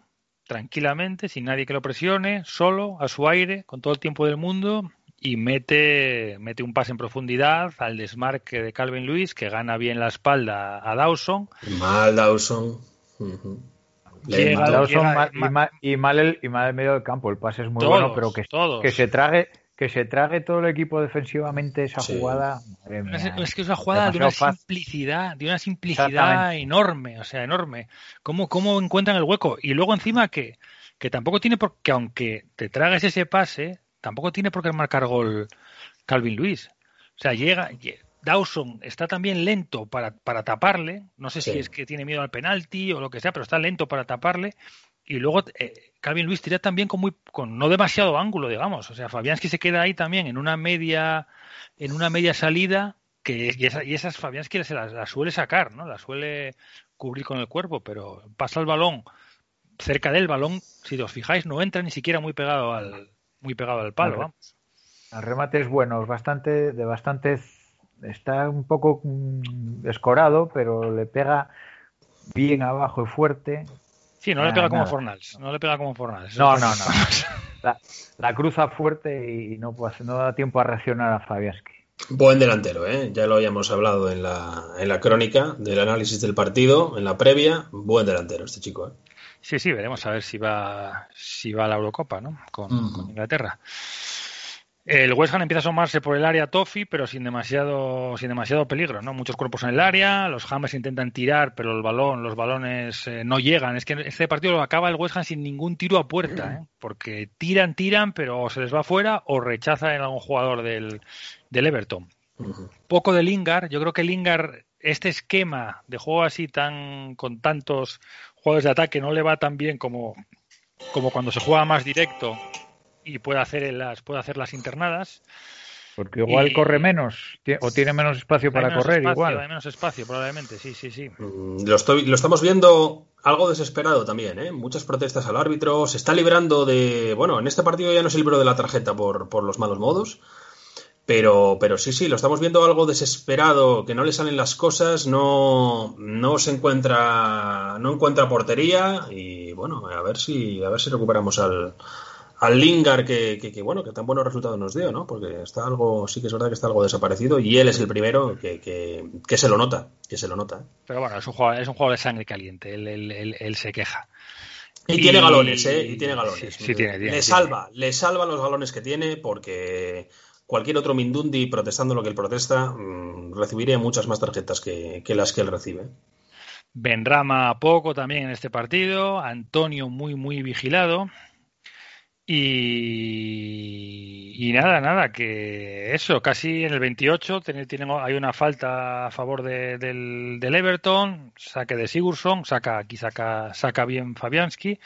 tranquilamente, sin nadie que lo presione, solo, a su aire, con todo el tiempo del mundo, y mete, mete un pase en profundidad al desmarque de Calvin Lewis, que gana bien la espalda a Dawson. Mal Dawson. Uh -huh. Llega, Dawson llega, y, mal, y, mal el, y mal el medio del campo. El pase es muy todos, bueno, pero que, todos. que se trague que se trague todo el equipo defensivamente esa sí. jugada. Es, es, que es una jugada de una fácil. simplicidad, de una simplicidad enorme, o sea, enorme. ¿Cómo, ¿Cómo encuentran el hueco? Y luego encima que, que tampoco tiene por que aunque te tragues ese pase, tampoco tiene por qué marcar gol Calvin Luis. O sea, llega, Dawson está también lento para, para taparle. No sé sí. si es que tiene miedo al penalti o lo que sea, pero está lento para taparle. Y luego eh, Calvin Luis tira también con muy con no demasiado ángulo, digamos. O sea, Fabianski se queda ahí también en una media en una media salida que y, esa, y esas Fabianski se las, las, suele sacar, ¿no? Las suele cubrir con el cuerpo, pero pasa el balón cerca del balón, si os fijáis, no entra ni siquiera muy pegado al muy pegado al palo, el, vamos. El remate es bueno, es bastante de bastante está un poco mm, escorado, pero le pega bien abajo y fuerte Sí, no nada, le pega como nada. Fornals. No le pega como Fornals. No, no, no. La, la, cruza fuerte y no, pues, no da tiempo a reaccionar a Fabiaski. Buen delantero, ¿eh? ya lo habíamos hablado en la, en la crónica del análisis del partido, en la previa. Buen delantero este chico. ¿eh? Sí, sí, veremos a ver si va, si va a la Eurocopa ¿no? con, uh -huh. con Inglaterra. El West Ham empieza a asomarse por el área Toffee, pero sin demasiado, sin demasiado peligro, ¿no? Muchos cuerpos en el área, los Hammers intentan tirar, pero el balón, los balones eh, no llegan. Es que este partido lo acaba el West Ham sin ningún tiro a puerta, ¿eh? Porque tiran, tiran, pero se les va fuera o rechazan a algún jugador del, del Everton. Uh -huh. Poco de Lingard, yo creo que Lingard, este esquema de juego así tan, con tantos jugadores de ataque no le va tan bien como, como cuando se juega más directo y puede hacer las puede hacer las internadas. Porque igual y, corre menos o tiene menos espacio para menos correr espacio, igual. hay menos espacio probablemente sí sí sí. Mm, lo, estoy, lo estamos viendo algo desesperado también ¿eh? muchas protestas al árbitro se está librando de bueno en este partido ya no se libró de la tarjeta por, por los malos modos pero, pero sí, sí, lo estamos viendo algo desesperado, que no le salen las cosas, no, no se encuentra, no encuentra portería y bueno, a ver si, a ver si recuperamos al, al Lingard que, que, bueno, que tan buenos resultados nos dio, ¿no? Porque está algo, sí que es verdad que está algo desaparecido y él es el primero que, que, se lo nota, que se lo nota. ¿eh? Pero bueno, es un jugador, es un jugador de sangre caliente, él, él, él, se queja. Y, tiene galones, ¿eh? Y tiene galones. Sí, tiene, le salva, le salva los galones que tiene porque cualquier otro Mindundi protestando lo que él protesta mm, recibiría muchas más tarjetas que, que las que él recibe. Benrama poco también en este partido, Antonio muy muy vigilado. Y, nada, nada, que eso, casi en el 28 tiene, hay una falta a favor del, del, Everton, saque de Sigurdsson, saca, aquí saca, saca bien Fabianski.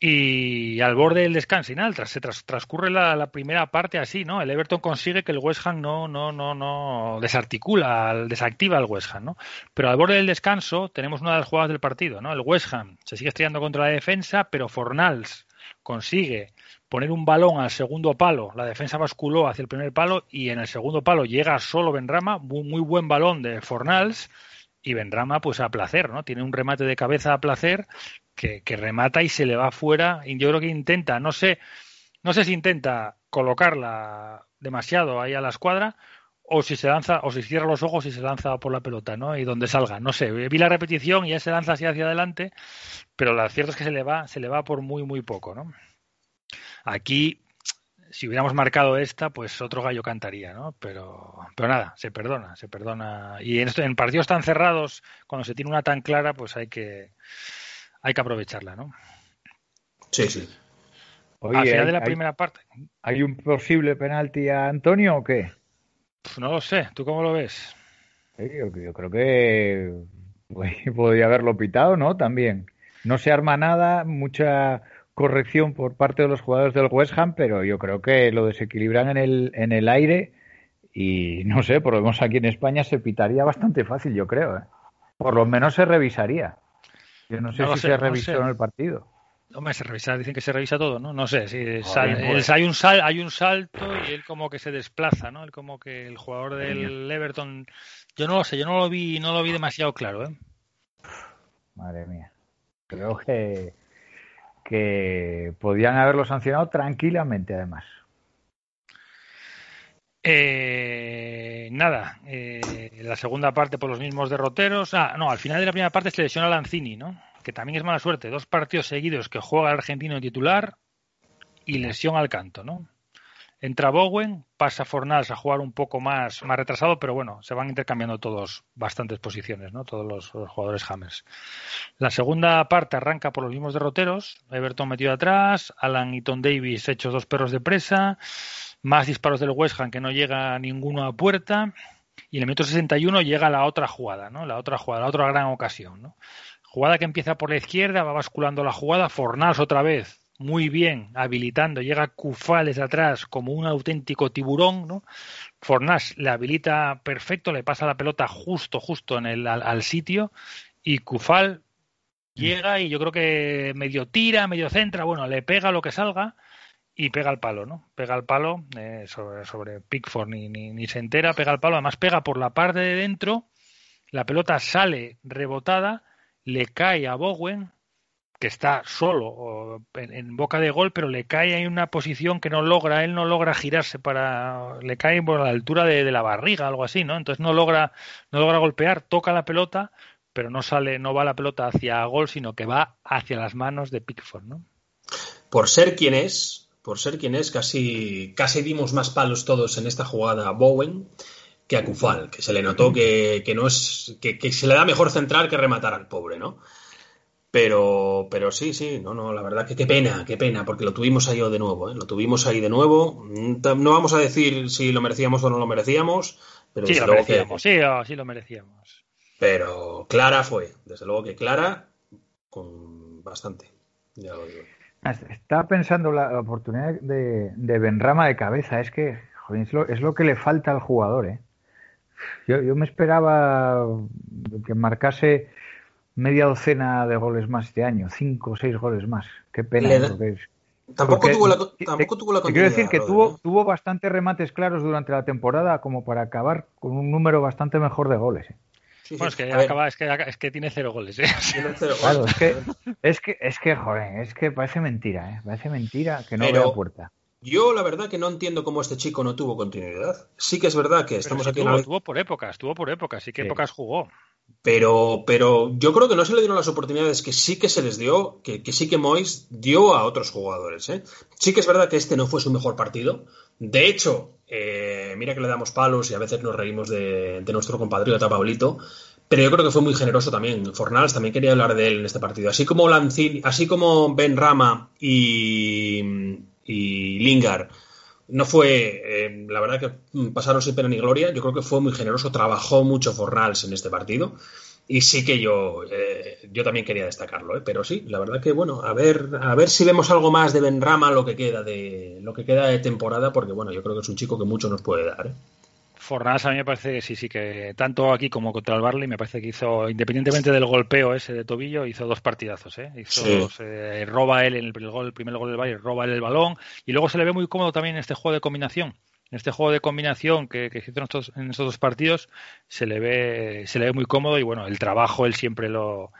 Y al borde del descanso, y se transcurre la, primera parte así, ¿no? El Everton consigue que el West Ham no, no, no, no desarticula, desactiva al West Ham, ¿no? Pero al borde del descanso tenemos una de las jugadas del partido, ¿no? El West Ham se sigue estrellando contra la defensa, pero Fornals consigue poner un balón al segundo palo, la defensa basculó hacia el primer palo y en el segundo palo llega solo Benrama, muy, muy buen balón de Fornals y Benrama pues a placer, ¿no? Tiene un remate de cabeza a placer que, remata y se le va fuera y yo creo que intenta, no sé, no sé si intenta colocarla demasiado ahí a la escuadra o si se lanza o si cierra los ojos y se lanza por la pelota, ¿no? Y donde salga, no sé, vi la repetición y ya se lanza así hacia adelante, pero lo cierto es que se le va se le va por muy muy poco, ¿no? Aquí si hubiéramos marcado esta, pues otro gallo cantaría, ¿no? Pero, pero nada, se perdona, se perdona. Y en, en partidos tan cerrados, cuando se tiene una tan clara, pues hay que, hay que aprovecharla, ¿no? Sí, sí. Al final de la primera parte. ¿Hay un posible penalti a Antonio o qué? No lo sé, ¿tú cómo lo ves? yo, creo que podría haberlo pitado, ¿no? También. No se arma nada, mucha corrección por parte de los jugadores del West Ham, pero yo creo que lo desequilibran en el, en el aire y no sé, por lo menos aquí en España se pitaría bastante fácil, yo creo. ¿eh? Por lo menos se revisaría. Yo no sé si se revisó en el partido. Hombre, se revisa, dicen que se revisa todo, ¿no? No sé, si pues. hay un sal, hay un salto y él como que se desplaza, ¿no? Él como que el jugador del Everton, yo no lo sé, yo no lo vi, no lo vi demasiado claro, ¿eh? Madre mía. Creo que que podían haberlo sancionado tranquilamente, además. Eh, nada, eh, la segunda parte por los mismos derroteros. Ah, no, al final de la primera parte se lesiona Lanzini, ¿no? Que también es mala suerte. Dos partidos seguidos que juega el argentino titular y lesión al canto, ¿no? Entra Bowen, pasa Fornals a jugar un poco más, más retrasado, pero bueno, se van intercambiando todos bastantes posiciones, ¿no? Todos los, jugadores Hammers. La segunda parte arranca por los mismos derroteros, Everton metido atrás, Alan y Tom Davis hechos dos perros de presa, más disparos del West Ham que no llega ninguno a puerta, y en el minuto 61 llega la otra jugada, ¿no? La otra jugada, la otra gran ocasión, ¿no? Jugada que empieza por la izquierda, va basculando la jugada, Fornals otra vez muy bien, habilitando, llega Cufales atrás como un auténtico tiburón, ¿no? Fornás le habilita perfecto, le pasa la pelota justo, justo en el, al, sitio y Cufal llega y yo creo que medio tira, medio centra, bueno, le pega lo que salga y pega el palo, ¿no? Pega el palo eh, sobre, sobre Pickford ni, ni, ni se entera, pega el palo, además pega por la parte de dentro, la pelota sale rebotada, le cae a Bowen, que está solo en, boca de gol, pero le cae en una posición que no logra, él no logra girarse para, le cae por la altura de, la barriga, algo así, ¿no? Entonces no logra, no logra golpear, toca la pelota, pero no sale, no va la pelota hacia gol, sino que va hacia las manos de Pickford, ¿no? Por ser quien es, por ser quien es, casi, casi dimos más palos todos en esta jugada a Bowen que a Kufal, que se le notó que, que no es, que, que se le da mejor centrar que rematar al pobre, ¿no? Pero, pero sí, sí, no, no, la verdad que qué pena, qué pena, porque lo tuvimos ahí de nuevo, ¿eh? lo tuvimos ahí de nuevo. No vamos a decir si lo merecíamos o no lo merecíamos, pero sí lo merecíamos, sí, oh, sí lo merecíamos. Pero Clara fue, desde luego que Clara, con bastante, ya lo digo. Estaba pensando la, oportunidad de, de, Benrama de cabeza, es que es, lo, es, lo, que le falta al jugador, ¿eh? Yo, yo me esperaba que marcase media docena de goles más este año, cinco o seis goles más. Qué pena. Tampoco, tuvo la, tampoco tuvo la Quiero decir que tuvo, ¿eh? tuvo bastantes remates claros durante la temporada como para acabar con un número bastante mejor de goles. ¿eh? bueno, es que, acaba, es, que, es que tiene cero goles. ¿eh? Claro, es que, es que, es que, joder, es que parece mentira, ¿eh? Parece mentira que no Pero... puerta. Yo la verdad que no entiendo cómo este chico no tuvo continuidad. Sí que es verdad que estamos aquí en la... estuvo por épocas, estuvo por épocas, sí que épocas jugó. Pero, pero yo creo que no se le dieron las oportunidades que sí que se les dio, que, que sí que Mois dio a otros jugadores. ¿eh? Sí que es verdad que este no fue su mejor partido. De hecho, eh, mira que le damos palos y a veces nos reímos de, de nuestro compatriota Pablito, pero yo creo que fue muy generoso también. Fornals también quería hablar de él en este partido. Así como Lancini, así como Ben Rama y, y Lingard no fue, eh, la verdad que pasaron sin pena ni gloria. Yo creo que fue muy generoso, trabajó mucho Fornals en este partido. Y sí que yo, eh, yo también quería destacarlo, ¿eh? pero sí, la verdad que bueno, a ver, a ver si vemos algo más de Benrama lo que queda de lo que queda de temporada, porque bueno, yo creo que es un chico que mucho nos puede dar. Fornals a mí me parece que sí, sí, que tanto aquí como contra el Barley me parece que hizo, independientemente del golpeo ese de tobillo, hizo dos partidazos, ¿eh? Hizo eh, roba él en el, gol, el primer gol del Barley, roba él el balón y luego se le ve muy cómodo también en este juego de combinación. En este juego de combinación que, que hizo en estos, en estos dos partidos se le ve se le ve muy cómodo y bueno, el trabajo él siempre lo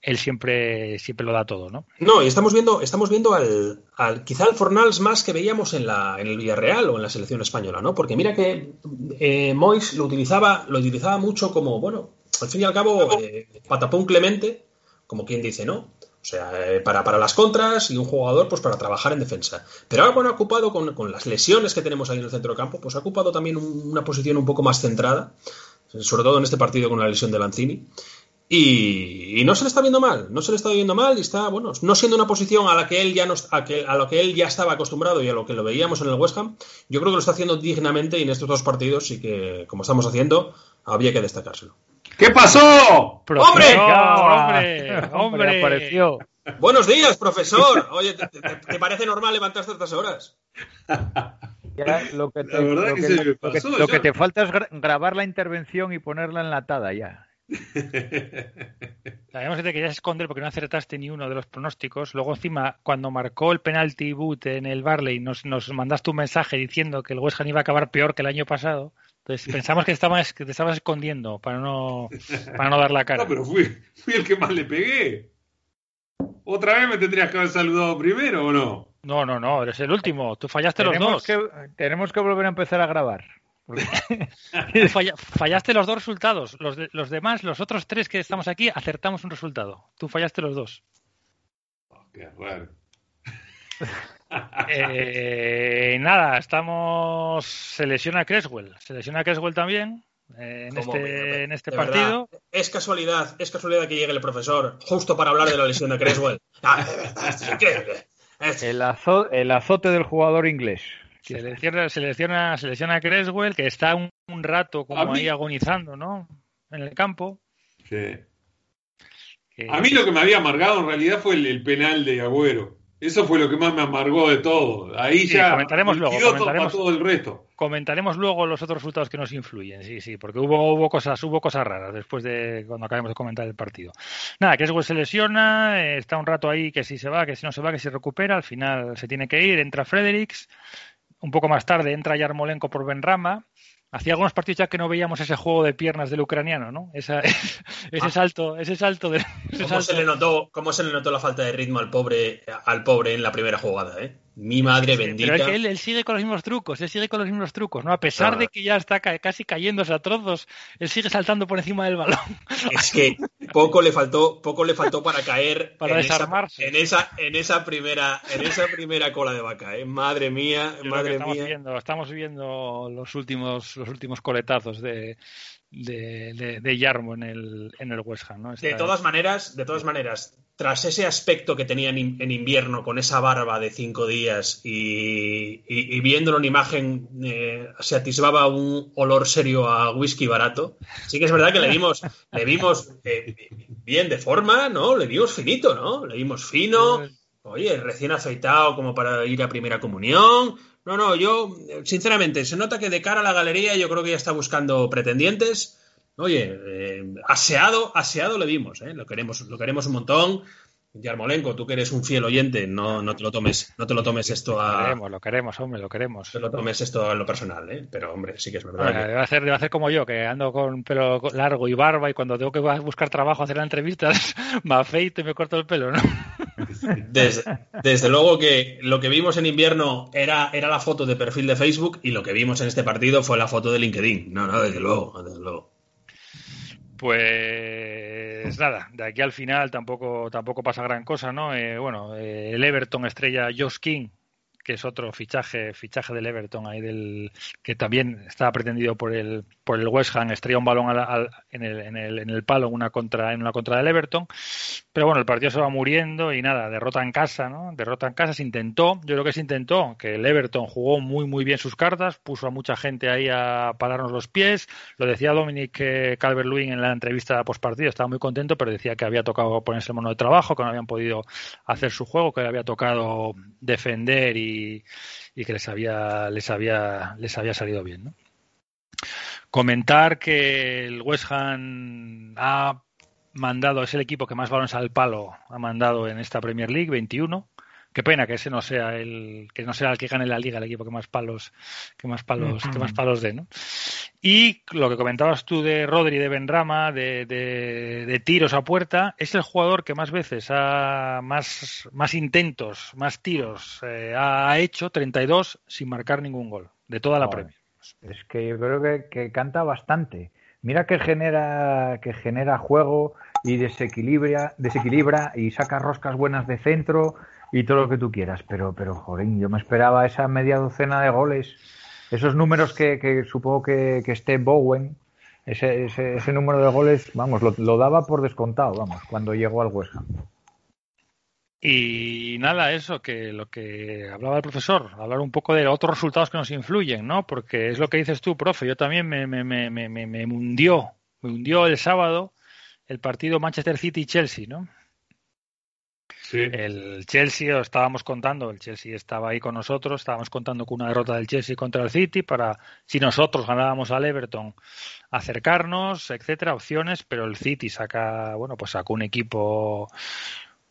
él siempre, siempre lo da todo, ¿no? No, y estamos viendo, estamos viendo al, al quizá al Fornals más que veíamos en, la, en el Villarreal o en la selección española, ¿no? Porque mira que eh, Mois lo utilizaba, lo utilizaba mucho como, bueno, al fin y al cabo, eh, patapón clemente, como quien dice, ¿no? O sea, eh, para, para, las contras y un jugador pues para trabajar en defensa. Pero ahora bueno, ha ocupado con, con, las lesiones que tenemos ahí en el centro de campo, pues ha ocupado también un, una posición un poco más centrada, sobre todo en este partido con la lesión de Lanzini. Y, y, no se le está viendo mal, no se le está viendo mal y está, bueno, no siendo una posición a la que él ya no, a, que, a lo que él ya estaba acostumbrado y a lo que lo veíamos en el West Ham, yo creo que lo está haciendo dignamente y en estos dos partidos y que, como estamos haciendo, había que destacárselo. ¿Qué pasó? ¡Hombre! ¡Hombre! ¡Hombre! Apareció. Buenos días, profesor. Oye, ¿te, te, te parece normal levantarse a estas horas? Ya, lo que te, lo que, lo que, lo que te falta es gra grabar la intervención y ponerla enlatada ya. Sabemos que te querías esconder porque no acertaste ni uno de los pronósticos. Luego, encima, cuando marcó el penalti boot en el Barley, nos, nos mandaste un mensaje diciendo que el West Ham iba a acabar peor que el año pasado. Entonces pensamos que, estabas, que te estabas escondiendo para no, para no dar la cara. No, pero fui, fui el que más le pegué. ¿Otra vez me tendrías que haber saludado primero o no? No, no, no, eres el último. Tú fallaste los dos. Que, tenemos que volver a empezar a grabar. Falla, fallaste los dos resultados. Los, de, los, demás, los otros tres que estamos aquí, acertamos un resultado. Tú fallaste los dos. Oh, qué raro. eh, nada, estamos. Se lesiona Creswell. Se lesiona Creswell también. Eh, en, este, en este partido. Verdad, es casualidad, es casualidad que llegue el profesor justo para hablar de la lesión de Creswell. Ah, es el azote del jugador inglés. Se lesiona, se lesiona, se lesiona a Creswell, que está un, un rato como ahí agonizando, ¿no? En el campo. Sí. Que... A mí lo que me había amargado en realidad fue el, el, penal de Agüero. Eso fue lo que más me amargó de todo. Ahí sí, ya comentaremos luego, comentaremos, todo el resto. Comentaremos luego los otros resultados que nos influyen, sí, sí, porque hubo, hubo cosas, hubo cosas raras después de cuando acabemos de comentar el partido. Nada, Creswell se lesiona, eh, está un rato ahí que si se va, que si no se va, que si recupera, al final se tiene que ir, entra Fredericks, un poco más tarde entra Yarmolenko por Benrama. Hacía algunos partidos ya que no veíamos ese juego de piernas del ucraniano, ¿no? Esa, ese ah. salto, ese salto de. Ese ¿Cómo, salto. Se le notó, ¿Cómo se le notó la falta de ritmo al pobre, al pobre en la primera jugada, eh? Mi madre bendita. Pero es que él, él, sigue con los mismos trucos, él sigue con los mismos trucos, ¿no? A pesar de que ya está ca casi cayéndose a trozos, él sigue saltando por encima del balón. Es que poco le faltó, poco le faltó para caer para en, desarmarse. Esa, en esa, en esa primera, en esa primera cola de vaca, ¿eh? Madre mía, madre estamos mía. Viendo, estamos viendo los últimos, los últimos coletazos de, de, de, de Yarmo en el, en el West Ham, ¿no? Esta... De todas maneras, de todas maneras, tras ese aspecto que tenía en, en invierno con esa barba de cinco días y, y, y viéndolo en imagen eh, se atisbaba un olor serio a whisky barato, sí que es verdad que le vimos, le vimos eh, bien de forma, ¿no? Le vimos finito, ¿no? Le vimos fino, oye, recién afeitado como para ir a primera comunión. No, no, yo, sinceramente, se nota que de cara a la galería yo creo que ya está buscando pretendientes Oye, eh, aseado, aseado le vimos, ¿eh? lo, queremos, lo queremos un montón. Yarmolenko, tú que eres un fiel oyente, no, no te lo tomes, no te lo tomes esto a. Lo queremos, lo queremos, hombre, lo queremos. No te lo tomes esto a lo personal, ¿eh? Pero, hombre, sí que es verdad. debe, hacer, debe hacer como yo, que ando con pelo largo y barba y cuando tengo que buscar trabajo, hacer entrevistas, me afeito y me corto el pelo, ¿no? Desde, luego que lo que vimos en invierno era, era la foto de perfil de Facebook y lo que vimos en este partido fue la foto de LinkedIn. No, no, desde luego, desde luego. Pues nada, de aquí al final tampoco tampoco pasa gran cosa, ¿no? Eh, bueno, eh, el Everton estrella Josh King que es otro fichaje, fichaje del Everton ahí del que también estaba pretendido por el por el West Ham, estrella un balón en, el, en, el, en el palo en una contra en una contra del Everton, pero bueno el partido se va muriendo y nada derrota en casa, ¿no? Derrota en casa se intentó, yo creo que se intentó que el Everton jugó muy muy bien sus cartas, puso a mucha gente ahí a pararnos los pies, lo decía Dominic Calvert-Lewin en la entrevista post partido, estaba muy contento, pero decía que había tocado ponerse el mono de trabajo, que no habían podido hacer su juego, que le había tocado defender y y, que les había, les había, les había salido bien. Comentar que el West Ham ha mandado, es el equipo que más balones al palo ha mandado en esta Premier League, 21. Qué pena que ese no sea el que no sea el que gane la liga, el equipo que más palos que más palos que más palos dé, ¿no? Y lo que comentabas tú de Rodri de Benrama, de, de, tiros a puerta, es el jugador que más veces ha más más intentos, más tiros eh, ha hecho 32 sin marcar ningún gol de toda la Premier. Es que yo creo que, que canta bastante. Mira que genera que genera juego y desequilibra, desequilibra y saca roscas buenas de centro y todo lo que tú quieras, pero, pero joder, yo me esperaba esa media docena de goles, esos números que, que supongo que, que esté Bowen, ese, ese, número de goles, vamos, lo, daba por descontado, vamos, cuando llegó al West Ham. Y nada, eso, que lo que hablaba el profesor, hablar un poco de otros resultados que nos influyen, ¿no? Porque es lo que dices tú, profe, yo también me, me, me, me, me hundió, me hundió el sábado el partido Manchester City-Chelsea, ¿no? El Chelsea, lo estábamos contando, el Chelsea estaba ahí con nosotros, estábamos contando con una derrota del Chelsea contra el City para, si nosotros ganábamos al Everton, acercarnos, etcétera, opciones, pero el City saca, bueno, pues sacó un equipo,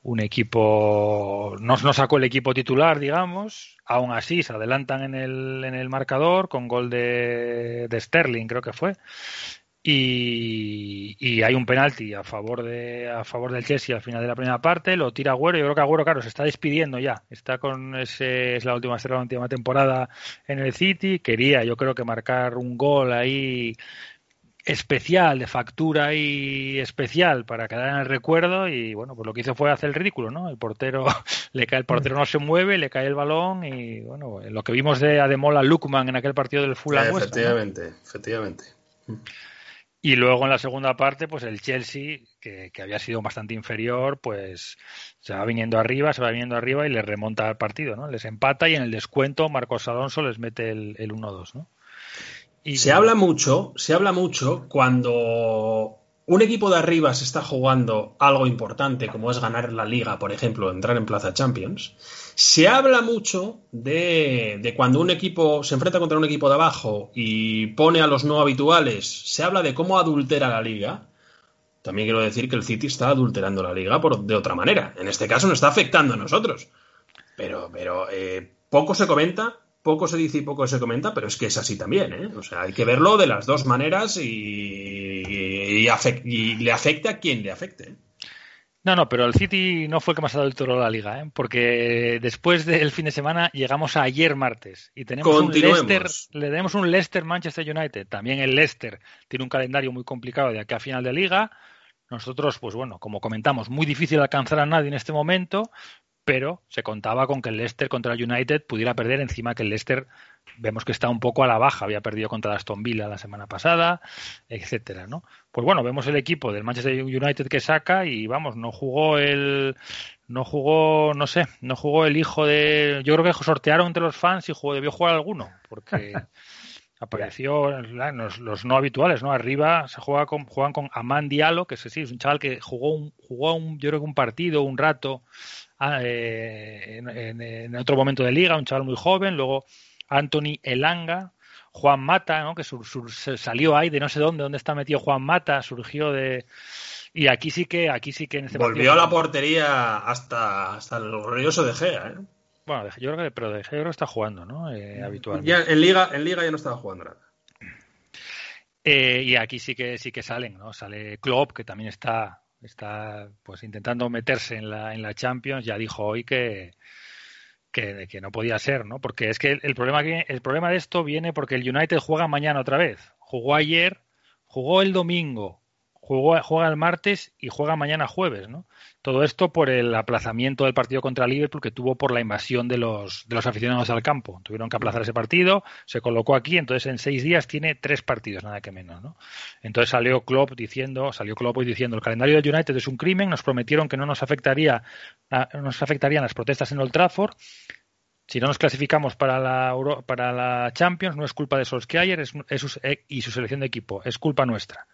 un equipo, no, no sacó el equipo titular, digamos, aún así se adelantan en el, en el marcador con gol de, de Sterling, creo que fue, y, hay un penalti a favor de a favor del Chelsea al final de la primera parte lo tira Agüero yo creo que Agüero claro se está despidiendo ya está con ese es la última será la última temporada en el City quería yo creo que marcar un gol ahí especial de factura y especial para quedar en el recuerdo y bueno pues lo que hizo fue hacer el ridículo no el portero le cae el portero no se mueve le cae el balón y bueno lo que vimos de Ademola Lukman en aquel partido del Fulham efectivamente efectivamente y luego en la segunda parte, pues el Chelsea, que, había sido bastante inferior, pues se va viniendo arriba, se va viniendo arriba y le remonta al partido, ¿no? Les empata y en el descuento Marcos Alonso les mete el, el 1-2, ¿no? Y, se habla mucho, se habla mucho cuando un equipo de arriba se está jugando algo importante, como es ganar la liga, por ejemplo, entrar en Plaza Champions, se habla mucho de, cuando un equipo se enfrenta contra un equipo de abajo y pone a los no habituales, se habla de cómo adultera la liga. También quiero decir que el City está adulterando la liga por, de otra manera. En este caso no está afectando a nosotros. Pero, pero eh, poco se comenta, poco se dice y poco se comenta, pero es que es así también, ¿eh? O sea, hay que verlo de las dos maneras y, y, le afecte a quien le afecte. No, no, pero el City no fue el que más ha dado el toro la liga, ¿eh? porque después del fin de semana llegamos a ayer martes y tenemos un Leicester, le tenemos un Leicester Manchester United. También el Leicester tiene un calendario muy complicado de aquí a final de liga. Nosotros, pues bueno, como comentamos, muy difícil alcanzar a nadie en este momento, pero se contaba con que el Leicester contra el United pudiera perder encima que el Leicester vemos que está un poco a la baja, había perdido contra Aston Villa la semana pasada, etcétera, ¿no? Pues bueno, vemos el equipo del Manchester United que saca y vamos, no jugó el no jugó, no sé, no jugó el hijo de yo creo que sortearon entre los fans y jugó, debió jugar alguno, porque apareció los, no habituales, ¿no? Arriba se juega con, juegan con Aman Diallo, que es, sí, es un chaval que jugó un, jugó un, yo creo que un partido, un rato Ah, eh, en, otro momento de liga, un chaval muy joven, luego Anthony Elanga, Juan Mata, ¿no? que salió ahí de no sé dónde, dónde está metido Juan Mata, surgió de, Y aquí sí que, aquí sí que en este Volvió a la portería hasta, hasta el glorioso de Gea, ¿eh? Bueno, yo creo que, pero de Gea está jugando, ¿no? Eh, habitualmente. Ya en Liga, en Liga ya no estaba jugando nada. Eh, y aquí sí que sí que salen, ¿no? Sale Klopp, que también está, está pues intentando meterse en la, en la Champions, ya dijo hoy que, que, que, no podía ser, ¿no? Porque es que el problema, el problema de esto viene porque el United juega mañana otra vez. Jugó ayer, jugó el domingo, jugó, juega el martes y juega mañana jueves, ¿no? Todo esto por el aplazamiento del partido contra Liverpool que tuvo por la invasión de los, de los aficionados al campo. Tuvieron que aplazar ese partido, se colocó aquí, entonces en seis días tiene tres partidos, nada que menos, ¿no? Entonces salió Klopp diciendo, salió Klopp hoy diciendo, el calendario del United es un crimen, nos prometieron que no nos afectaría, nos afectarían las protestas en Old Trafford, si no nos clasificamos para la, para la Champions, no es culpa de Solskjaer es, es, y su selección de equipo, es culpa nuestra.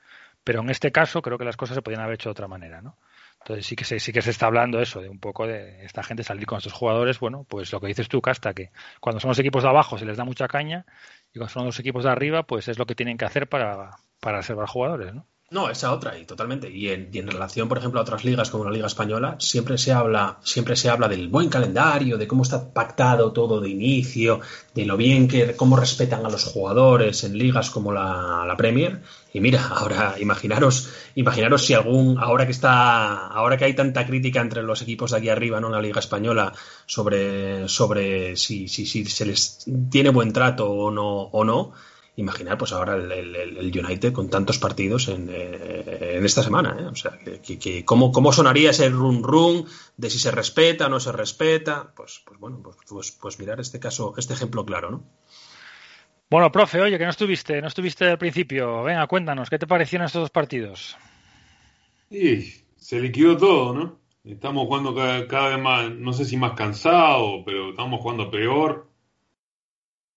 Pero en este caso creo que las cosas se podían haber hecho de otra manera, ¿no? Entonces sí que se, sí que se está hablando eso, de un poco de esta gente salir con estos jugadores, bueno, pues lo que dices tú, Casta, que cuando son los equipos de abajo se les da mucha caña y cuando son los equipos de arriba, pues es lo que tienen que hacer para, para reservar jugadores, ¿no? No, esa otra, y totalmente. Y en, y en, relación, por ejemplo, a otras ligas como la Liga Española, siempre se habla, siempre se habla del buen calendario, de cómo está pactado todo de inicio, de lo bien que, cómo respetan a los jugadores en ligas como la, la Premier. Y mira, ahora imaginaros, imaginaros si algún, ahora que está, ahora que hay tanta crítica entre los equipos de aquí arriba, ¿no? En la Liga Española, sobre, sobre si, si, si se les tiene buen trato o no, o no imaginar pues ahora el, United con tantos partidos en, eh, esta semana. ¿eh? O sea, que, ¿cómo, ¿cómo, sonaría ese run run de si se respeta o no se respeta? Pues, pues bueno, pues, pues, pues, mirar este caso, este ejemplo claro, ¿no? Bueno, profe, oye, que no estuviste, no estuviste al principio. Venga, cuéntanos, ¿qué te parecieron estos dos partidos? Sí, se liquidó todo, ¿no? Estamos jugando cada, cada vez más, no sé si más cansado, pero estamos jugando peor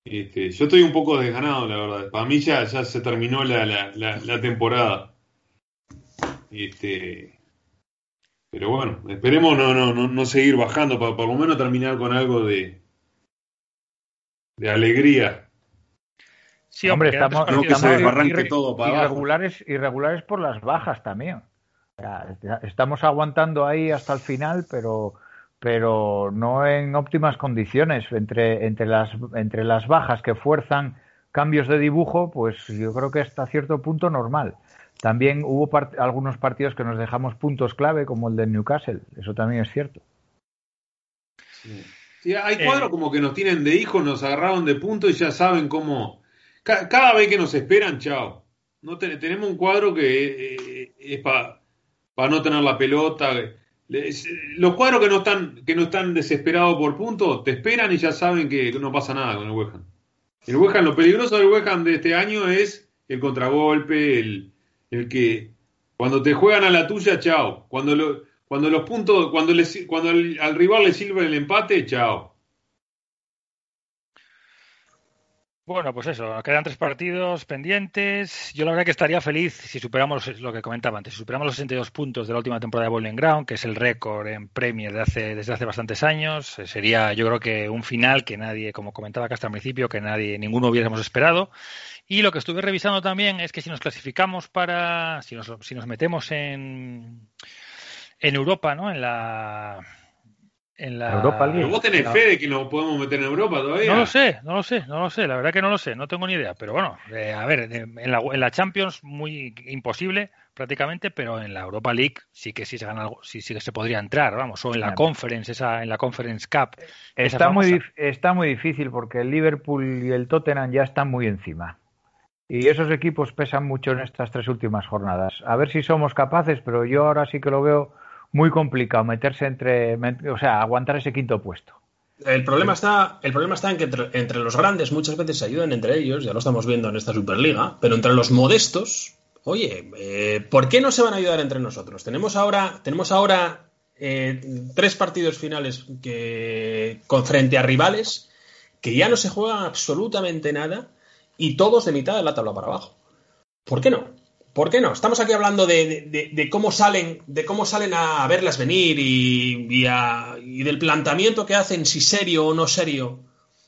este, yo estoy un poco desganado, la verdad. Para mí ya, ya se terminó la, la, temporada. Este, pero bueno, esperemos no, no, no, no seguir bajando, para por lo menos terminar con algo de, de alegría. Sí, hombre, estamos, irregulares, irregulares por las bajas también. estamos aguantando ahí hasta el final, pero pero no en óptimas condiciones. Entre, entre, las, entre las bajas que fuerzan cambios de dibujo, pues yo creo que hasta cierto punto normal. También hubo algunos partidos que nos dejamos puntos clave, como el de Newcastle. Eso también es cierto. Sí. hay cuadros eh. como que nos tienen de hijo, nos agarraron de punto y ya saben cómo. cada vez que nos esperan, chao. No tenemos un cuadro que eh, eh, es para no tener la pelota los cuadros que no están que no están desesperados por puntos te esperan y ya saben que no pasa nada con el West El West lo peligroso del West de este año es el contragolpe, el, el que cuando te juegan a la tuya, chao. Cuando lo, cuando los puntos, cuando les, cuando al rival le sirve el empate, chao. Bueno, pues eso, quedan tres partidos pendientes. Yo la verdad que estaría feliz si superamos lo que comentaba antes, si superamos los 62 puntos de la última temporada de Bowling Ground, que es el récord en Premier de hace, desde hace bastantes años. Eh, sería, yo creo que un final que nadie, como comentaba acá hasta el principio, que nadie, ninguno hubiéramos esperado. Y lo que estuve revisando también es que si nos clasificamos para, si nos, si nos metemos en, en Europa, ¿no? En la en la Europa League. Pero vos tenés fe de que nos podemos meter en Europa todavía. No lo sé, no lo sé, no lo sé. La verdad que no lo sé, no tengo ni idea. Pero bueno, eh, a ver, en la, en la, Champions muy imposible prácticamente, pero en la Europa League sí que sí se gana algo, sí, sí que se podría entrar, vamos, o en la Conference, esa, en la Conference Cup. Está muy, está muy difícil porque el Liverpool y el Tottenham ya están muy encima. Y esos equipos pesan mucho en estas tres últimas jornadas. A ver si somos capaces, pero yo ahora sí que lo veo muy complicado meterse entre, o sea, aguantar ese quinto puesto. El problema está, el problema está en que entre, los grandes muchas veces se ayudan entre ellos, ya lo estamos viendo en esta Superliga, pero entre los modestos, oye, eh, ¿por qué no se van a ayudar entre nosotros? Tenemos ahora, tenemos ahora eh, tres partidos finales que, con frente a rivales que ya no se juegan absolutamente nada y todos de mitad de la tabla para abajo. ¿Por qué no? ¿Por qué no? Estamos aquí hablando de, cómo salen, de cómo salen a verlas venir y, del planteamiento que hacen, si serio o no serio.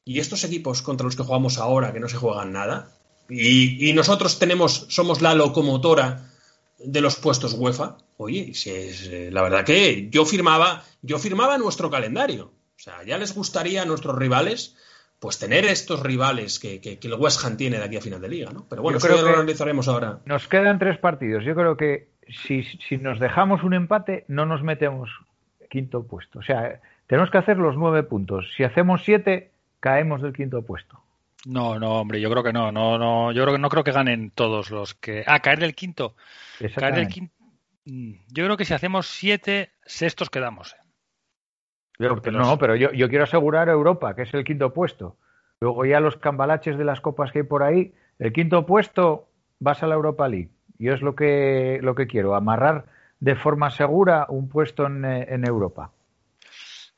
Y estos equipos contra los que jugamos ahora, que no se juegan nada, y, nosotros tenemos, somos la locomotora de los puestos UEFA, oye, si es, eh, la verdad que yo firmaba, yo firmaba nuestro calendario. O sea, ya les gustaría a nuestros rivales pues tener estos rivales que, que, el West Ham tiene de aquí a final de liga, ¿no? Pero bueno, eso ya lo analizaremos ahora. Nos quedan tres partidos. Yo creo que si, si nos dejamos un empate, no nos metemos quinto puesto. O sea, tenemos que hacer los nueve puntos. Si hacemos siete, caemos del quinto puesto. No, no, hombre, yo creo que no, no, no, yo creo que no creo que ganen todos los que. Ah, caer del quinto. Caer del quinto. Mm, yo creo que si hacemos siete, sextos quedamos. ¿eh? No, pero yo, yo quiero asegurar a Europa, que es el quinto puesto. Luego ya los cambalaches de las copas que hay por ahí, el quinto puesto vas a la Europa League. Yo es lo que, lo que quiero, amarrar de forma segura un puesto en, eh, en Europa.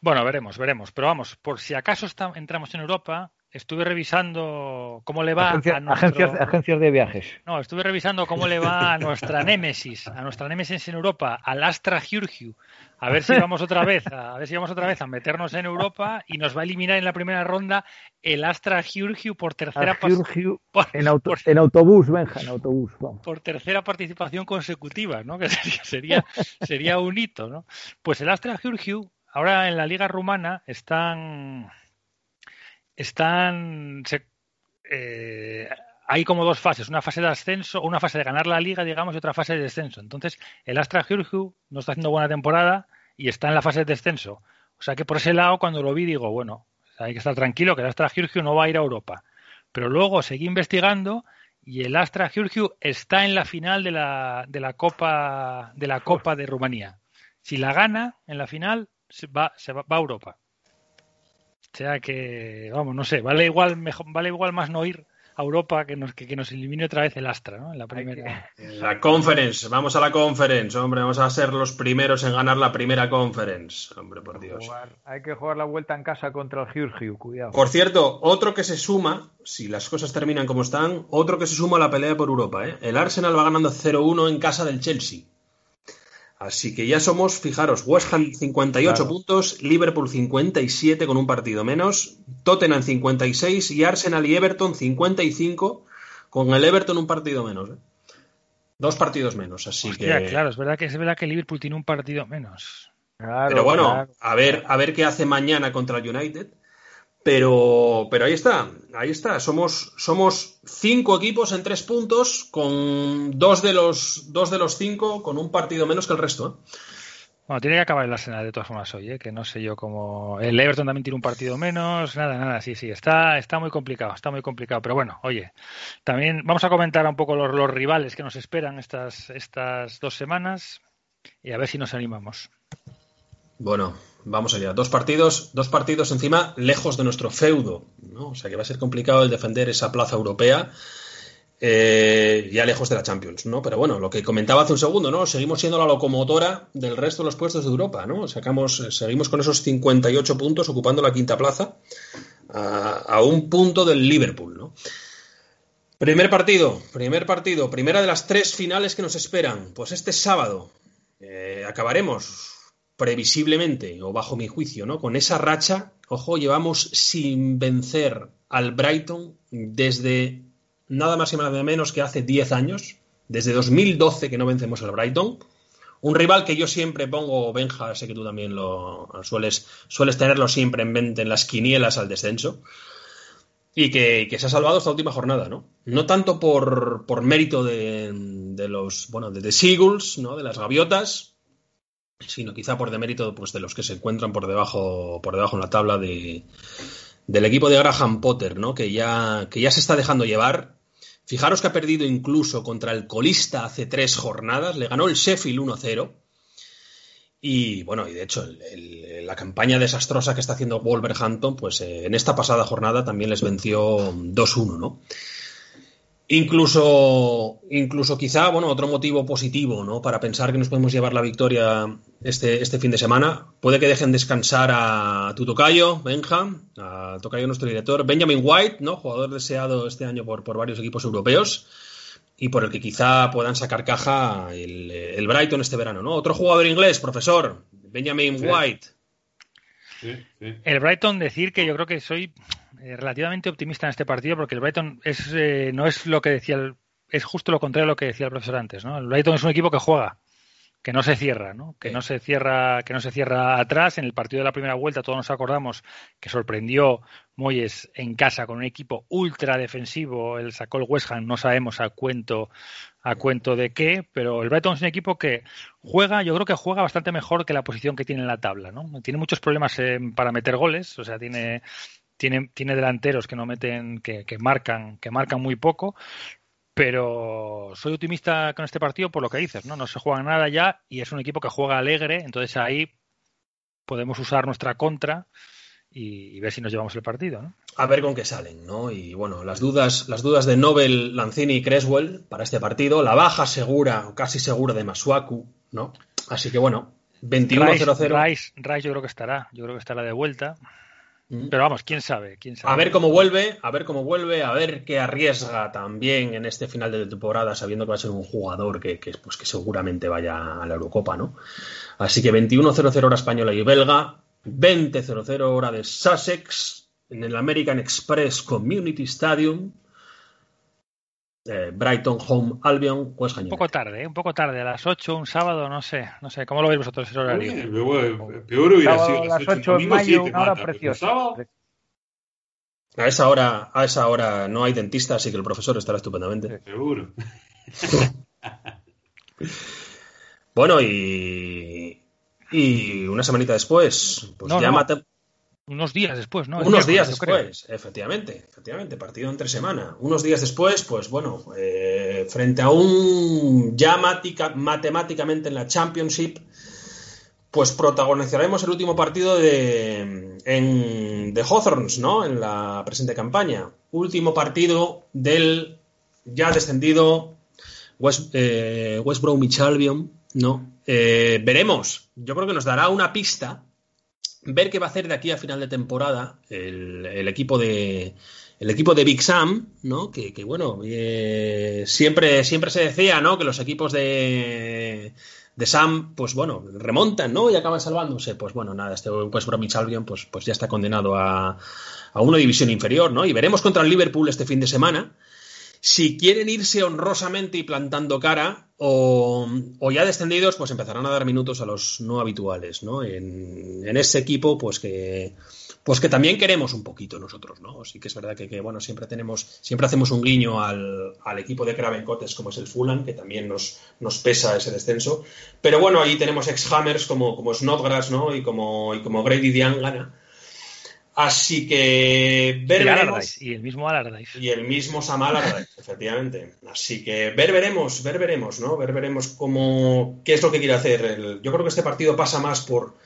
Bueno, veremos, veremos. Pero vamos, por si acaso entramos en Europa, estuve revisando cómo le va a nuestro... agencias, de viajes. No, estuve revisando cómo le va a nuestra némesis, a nuestra némesis en Europa, al Astra Giurgiu. A ver si vamos otra vez, a, ver si vamos otra vez a meternos en Europa y nos va a eliminar en la primera ronda el Astra Giurgiu por tercera Giurgiu en, en, autobús, Benja, en autobús. Por tercera participación consecutiva, ¿no? Que sería, sería, sería un hito, ¿no? Pues el Astra Giurgiu ahora en la liga rumana están están eh, hay como dos fases, una fase de ascenso, una fase de ganar la liga, digamos, y otra fase de descenso. Entonces, el Astra Giurgiu no está haciendo buena temporada y está en la fase de descenso. O sea que por ese lado, cuando lo vi, digo, bueno, hay que estar tranquilo que el Astra Giurgiu no va a ir a Europa. Pero luego seguí investigando y el Astra Giurgiu está en la final de la, de la Copa de la Copa de Rumanía. Si la gana en la final, se va, se va, a Europa. O sea que, vamos, no sé, vale igual, mejor, vale igual más no ir a Europa que nos, que, nos elimine otra vez el Astra, ¿no? En la primera. La conference, vamos a la conference, hombre, vamos a ser los primeros en ganar la primera conference, hombre, por Dios. hay que jugar la vuelta en casa contra el Giurgiu, cuidado. Por cierto, otro que se suma, si las cosas terminan como están, otro que se suma a la pelea por Europa, ¿eh? El Arsenal va ganando 0-1 en casa del Chelsea. Así que ya somos, fijaros, West Ham 58 puntos, Liverpool 57 con un partido menos, Tottenham 56 y Arsenal y Everton 55 con el Everton un partido menos. ¿eh? Dos partidos menos, así que. Claro, es verdad que es verdad que Liverpool tiene un partido menos. Pero bueno, a ver, a ver qué hace mañana contra el United. Pero, pero ahí está, ahí está. Somos, somos cinco equipos en tres puntos, con dos de los, dos de los cinco con un partido menos que el resto. ¿eh? Bueno, tiene que acabar el Arsenal de todas formas hoy, ¿eh? que no sé yo cómo. El Everton también tiene un partido menos, nada, nada, sí, sí, está, está muy complicado, está muy complicado. Pero bueno, oye, también vamos a comentar un poco los, los rivales que nos esperan estas, estas dos semanas y a ver si nos animamos. Bueno, vamos allá. Dos partidos, dos partidos encima lejos de nuestro feudo, ¿no? O sea que va a ser complicado el defender esa plaza europea. Eh, ya lejos de la Champions, ¿no? Pero bueno, lo que comentaba hace un segundo, ¿no? Seguimos siendo la locomotora del resto de los puestos de Europa, ¿no? Sacamos, seguimos con esos 58 puntos ocupando la quinta plaza a, un punto del Liverpool, ¿no? Primer partido, primer partido, primera de las tres finales que nos esperan. Pues este sábado eh, acabaremos previsiblemente, o bajo mi juicio, ¿no? Con esa racha, ojo, llevamos sin vencer al Brighton desde nada más y nada menos que hace 10 años, desde 2012 que no vencemos al Brighton. Un rival que yo siempre pongo, Benja, sé que tú también lo sueles, sueles tenerlo siempre en mente en las quinielas al descenso. Y que, se ha salvado esta última jornada, ¿no? No tanto por, por mérito de, de, los, bueno, de The Seagulls, ¿no? De las gaviotas, sino quizá por demérito pues, de los que se encuentran por debajo, por debajo en la tabla de, del equipo de Graham Potter, ¿no? que, ya, que ya se está dejando llevar. Fijaros que ha perdido incluso contra el colista hace tres jornadas, le ganó el Sheffield 1-0. Y bueno, y de hecho, la campaña desastrosa que está haciendo Wolverhampton, pues eh, en esta pasada jornada también les venció 2-1, ¿no? Incluso, incluso quizá, bueno, otro motivo positivo, ¿no? Para pensar que nos podemos llevar la victoria este, este fin de semana. Puede que dejen descansar a tu tocayo, Benja, a tocayo nuestro director, Benjamin White, ¿no? Jugador deseado este año por, por varios equipos europeos y por el que quizá puedan sacar caja el, Brighton este verano, ¿no? Otro jugador inglés, profesor, Benjamin White. El Brighton, decir que yo creo que soy eh, relativamente optimista en este partido porque el Brighton es, eh, no es lo que decía es justo lo contrario a lo que decía el profesor antes, ¿no? El Brighton es un equipo que juega, que no se cierra, ¿no? Que no se cierra, que no se cierra atrás. En el partido de la primera vuelta todos nos acordamos que sorprendió Moyes en casa con un equipo ultra defensivo. Él sacó el West Ham, no sabemos a cuento a cuento de qué, pero el Brighton es un equipo que juega, yo creo que juega bastante mejor que la posición que tiene en la tabla, ¿no? Tiene muchos problemas para meter goles, o sea, tiene tiene, tiene delanteros que no meten, que, que marcan, que marcan muy poco, pero soy optimista con este partido por lo que dices, ¿no? No se juega nada ya y es un equipo que juega alegre, entonces ahí podemos usar nuestra contra y, ver si nos llevamos el partido, ¿no? A ver con qué salen, ¿no? Y bueno, las dudas, las dudas de Nobel, Lanzini y Creswell para este partido, la baja segura, o casi segura de Masuaku, ¿no? Así que bueno, 21-0-0. Rice, Rice yo creo que estará, yo creo que estará de vuelta. Pero vamos, quién sabe, quién sabe. A ver cómo vuelve, a ver cómo vuelve, a ver qué arriesga también en este final de temporada, sabiendo que va a ser un jugador que, que, pues, que seguramente vaya a la Eurocopa, ¿no? Así que 21-0-0 hora española y belga, 20-0-0 hora de Sussex, en el American Express Community Stadium. Eh, Brighton Home Albion, pues Un poco tarde, ¿eh? un poco tarde, a las 8, un sábado, no sé, no sé, ¿cómo lo veis vosotros el horario? peor hubiera sido a las 8 de mayo, una hora preciosa. A esa hora, a esa hora no hay dentista, así que el profesor estará estupendamente. seguro. bueno, y, y una semanita después, pues ya no. Unos días después, ¿no? Unos días después, efectivamente, efectivamente, partido entre semana. Unos días después, pues bueno, eh, frente a un ya matemáticamente en la Championship, pues protagonizaremos el último partido de, en, de Hawthorns, ¿no? En la presente campaña. Último partido del ya descendido West, eh, West Bromwich Albion, ¿no? Eh, veremos. Yo creo que nos dará una pista ver qué va a hacer de aquí a final de temporada el, equipo de el equipo de Big Sam, ¿no? Que, bueno, eh, siempre, siempre se decía, ¿no? Que los equipos de, de Sam, pues bueno, remontan, ¿no? Y acaban salvándose. Pues bueno, nada, este pues Bromwich Albion, pues, pues ya está condenado a, a una división inferior, ¿no? Y veremos contra el Liverpool este fin de semana si quieren irse honrosamente y plantando cara, o, ya descendidos, pues empezarán a dar minutos a los no habituales, ¿no? En, ese equipo, pues que, pues que también queremos un poquito nosotros, ¿no? Sí que es verdad que, bueno, siempre tenemos, siempre hacemos un guiño al, equipo de Craven Cotes como es el Fulham, que también nos, nos pesa ese descenso. Pero bueno, ahí tenemos ex-Hammers como, como Snodgrass, ¿no? Y como, y como Grady Diangana Así que ver veremos. Y el mismo Allardyce. Y el mismo Sam Allardyce, efectivamente. Así que ver veremos, ver veremos, ¿no? Ver veremos cómo, qué es lo que quiere hacer. yo creo que este partido pasa más por.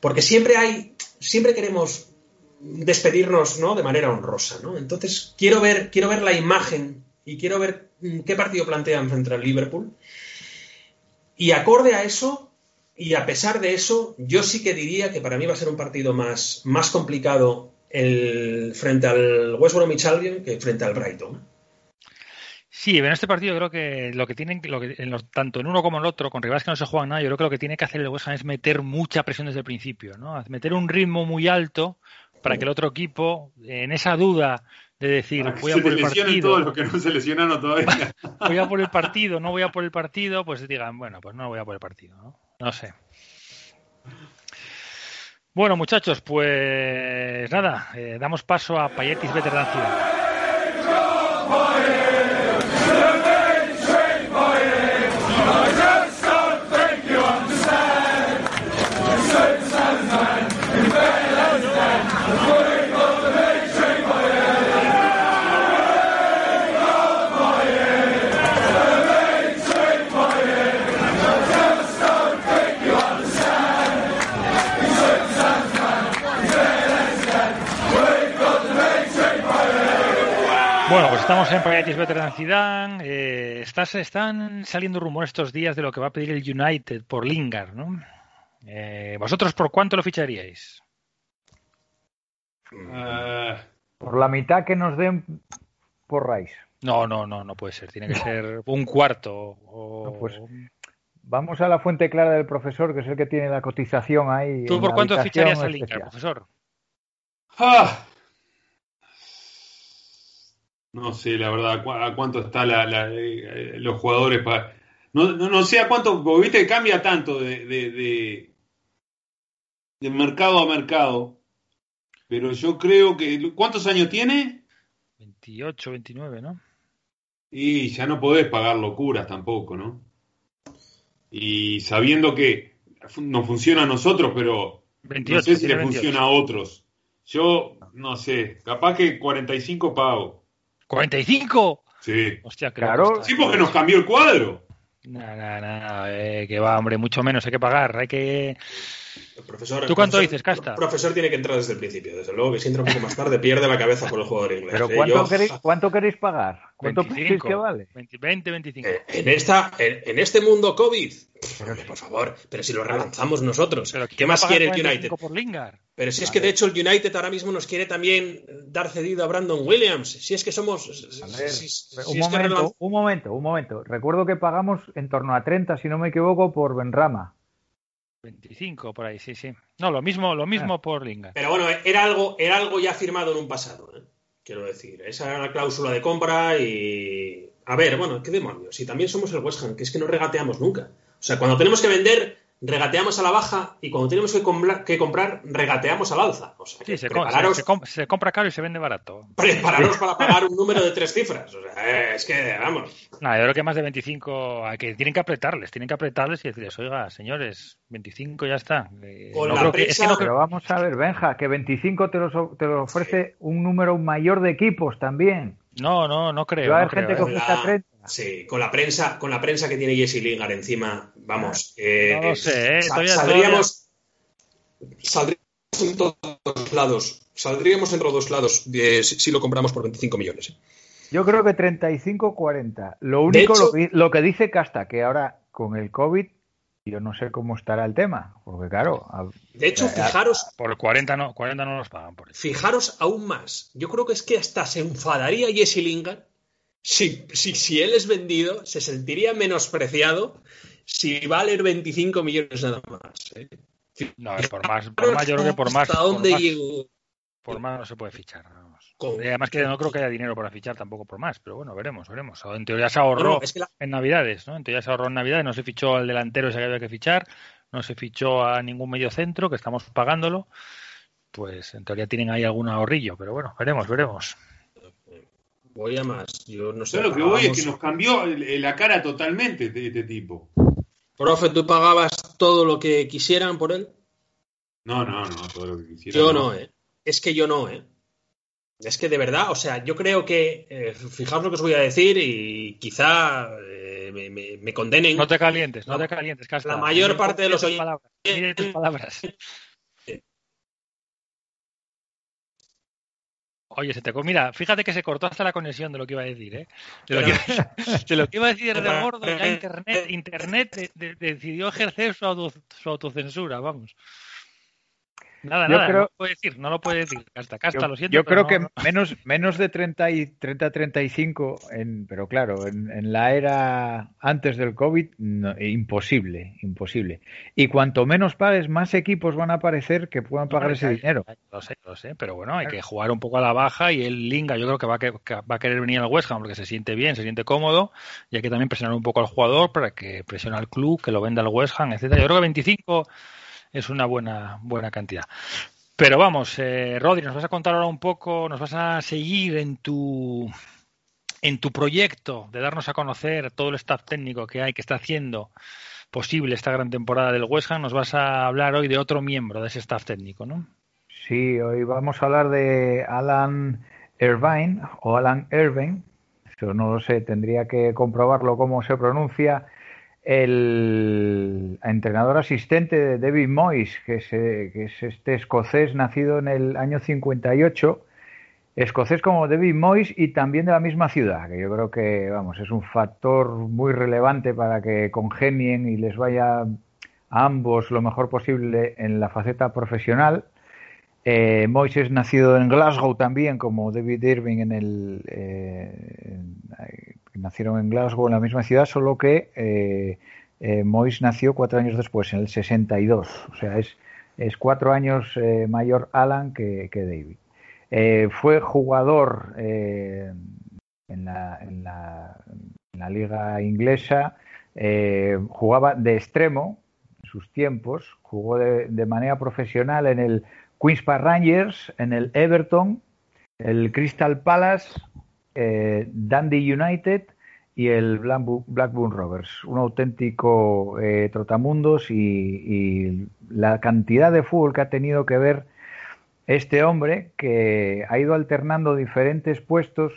Porque siempre hay. Siempre queremos despedirnos, ¿no? De manera honrosa, ¿no? Entonces, quiero ver, quiero ver la imagen y quiero ver qué partido plantean frente al Liverpool. Y acorde a eso, y a pesar de eso, yo sí que diría que para mí va a ser un partido más, más complicado el, frente al West Bromwich Albion que frente al Brighton. Sí, en este partido creo que lo que tienen, lo que, tanto en uno como en el otro, con rivales que no se juegan nada, yo creo que lo que tiene que hacer el West Ham es meter mucha presión desde el principio, ¿no? Meter un ritmo muy alto para que el otro equipo, en esa duda de decir, voy a por el partido. no todavía. voy a por el partido, no voy a por el partido, pues digan, bueno, pues no voy a por el partido, ¿no? No sé. Bueno, muchachos, pues nada, eh, damos paso a Payetis Veteran Bueno, pues estamos en Payatis Veteran Zidane. Eh, están saliendo rumores estos días de lo que va a pedir el United por Lingard, ¿no? Eh, ¿Vosotros por cuánto lo ficharíais? Eh, por la mitad que nos den por Rice. No, no, no, no puede ser. Tiene que ser un cuarto. O... pues vamos a la fuente clara del profesor, que es el que tiene la cotización ahí. ¿Tú por cuánto ficharías a Lingard, profesor? Ah, no sé, la verdad, a cuánto está la, eh, los jugadores para... No, no, sé a cuánto, porque viste que cambia tanto de, de, de, mercado a mercado, pero yo creo que... ¿Cuántos años tiene? 28, 29, ¿no? Y ya no podés pagar locuras tampoco, ¿no? Y sabiendo que nos funciona a nosotros, pero no sé si le funciona a otros. Yo, no sé, capaz que 45 pago. ¿45? Sí. Hostia, claro. Sí, porque nos cambió el cuadro. No, no, no, eh, que va, hombre, mucho menos hay que pagar. Hay que profesor, ¿Tú cuánto dices, Casta? El profesor tiene que entrar desde el principio. Desde luego que si entra un poco más tarde pierde la cabeza con el jugador inglés. ¿Pero ¿eh? cuánto, queréis, cuánto queréis pagar? ¿Cuánto 25, que vale? 20, 25. Eh, en, esta, en, este mundo COVID, por favor, pero si lo relanzamos nosotros. ¿Qué más quiere el United? Por Lingard? Pero si es que de hecho el United ahora mismo nos quiere también dar cedido a Brandon Williams. Si es que somos. un, momento, un momento, un momento. Recuerdo que pagamos en torno a 30, si no me equivoco, por Benrama. 25 por ahí, sí, sí. No, lo mismo, lo mismo ah. por Lingard. Pero bueno, era algo, era algo ya firmado en un pasado, ¿eh? quiero decir. Esa era la cláusula de compra y. A ver, bueno, qué demonios. Si también somos el West Ham, que es que no regateamos nunca. O sea, cuando tenemos que vender, regateamos a la baja y cuando tenemos que, comprar, regateateamos al alza. O sea, sí, se, se, compra caro y se vende barato. Prepararos para pagar un número de tres cifras. O sea, es que, vamos. No, yo creo que más de 25, que tienen que apretarles, tienen que apretarles y decirles, oiga, señores, 25 ya está. Eh, pero vamos a ver, Benja, que 25 te los, te ofrece un número mayor de equipos también. No, no, no creo. Va a haber gente que ofrece 30. Sí, con la prensa, con la prensa que tiene Jesse Lingard encima, vamos. Eh, no lo sé, ¿eh? saldríamos, saldríamos en todos lados. Saldríamos entre dos lados si, lo compramos por 25 millones. ¿eh? Yo creo que 35-40. Lo único, lo, que, dice Casta, que ahora con el COVID, yo no sé cómo estará el tema. Porque claro. de hecho, fijaros. Por 40 no, 40 no los pagan. Por eso. Fijaros aún más. Yo creo que es que hasta se enfadaría Jesse Lingard si, si, él es vendido, se sentiría menospreciado si valer 25 millones nada más. ¿eh? No, por más, por más, yo creo que por más. ¿Hasta dónde por más, Por más no se puede fichar. Además que no creo que haya dinero para fichar tampoco por más, pero bueno, veremos, veremos. En teoría se ahorró en Navidades, ¿no? En teoría se ahorró en Navidades, no se fichó al delantero ese que había que fichar, no se fichó a ningún medio centro, que estamos pagándolo. Pues en teoría tienen ahí algún ahorrillo, pero bueno, veremos, veremos voy a más. Yo no sé. lo que voy es que nos cambió la cara totalmente de este tipo. Profe, ¿tú pagabas todo lo que quisieran por él? No, no, no, todo lo que quisieran. Yo no, ¿eh? Es que yo no, ¿eh? Es que de verdad, o sea, yo creo que, eh, fijaos lo que os voy a decir y quizá eh, me, condenen. No te calientes, no, te calientes, La mayor parte de los oyentes. tus palabras. Oye, se te mira, fíjate que se cortó hasta la conexión de lo que iba a decir, ¿eh? De lo, que, iba a decir de gordo, ya Internet, Internet decidió ejercer su, su autocensura, vamos. Nada, nada, no lo puede decir, no lo puede decir. Hasta casta, lo siento. Yo creo que menos, menos de 30 y 30, 35, en, pero claro, en, la era antes del COVID, imposible, imposible. Y cuanto menos pagues, más equipos van a aparecer que puedan pagar ese dinero. Lo sé, lo sé, pero bueno, hay que jugar un poco a la baja y el Linga yo creo que va, a, va a querer venir al West Ham porque se siente bien, se siente cómodo y hay que también presionar un poco al jugador para que presione al club, que lo venda al West Ham, etcétera. Yo creo que 25 es una buena, buena cantidad. Pero vamos, eh, Rodri, nos vas a contar ahora un poco, nos vas a seguir en tu en tu proyecto de darnos a conocer todo el staff técnico que hay, que está haciendo posible esta gran temporada del West Ham, nos vas a hablar hoy de otro miembro de ese staff técnico, ¿no? Sí, hoy vamos a hablar de Alan Irvine o Alan Irvine, eso no lo sé, tendría que comprobarlo cómo se pronuncia, el entrenador asistente de David Moyes, que es, eh, que es este escocés nacido en el año 58, escocés como David Moyes y también de la misma ciudad, que yo creo que vamos es un factor muy relevante para que congenien y les vaya a ambos lo mejor posible en la faceta profesional. Eh, Moyes es nacido en Glasgow también, como David Irving en el eh, nacieron en Glasgow, en la misma ciudad, solo que eh, eh nació cuatro años después, en el 62. O sea, es, es cuatro años eh, mayor Alan que, David. Eh, fue jugador en la, en la, en la liga inglesa, jugaba de extremo en sus tiempos, jugó de, de, manera profesional en el Queens Park Rangers, en el Everton, el Crystal Palace, eh, Dundee United y el Blackburn Rovers. Un auténtico eh, trotamundos y, la cantidad de fútbol que ha tenido que ver este hombre que ha ido alternando diferentes puestos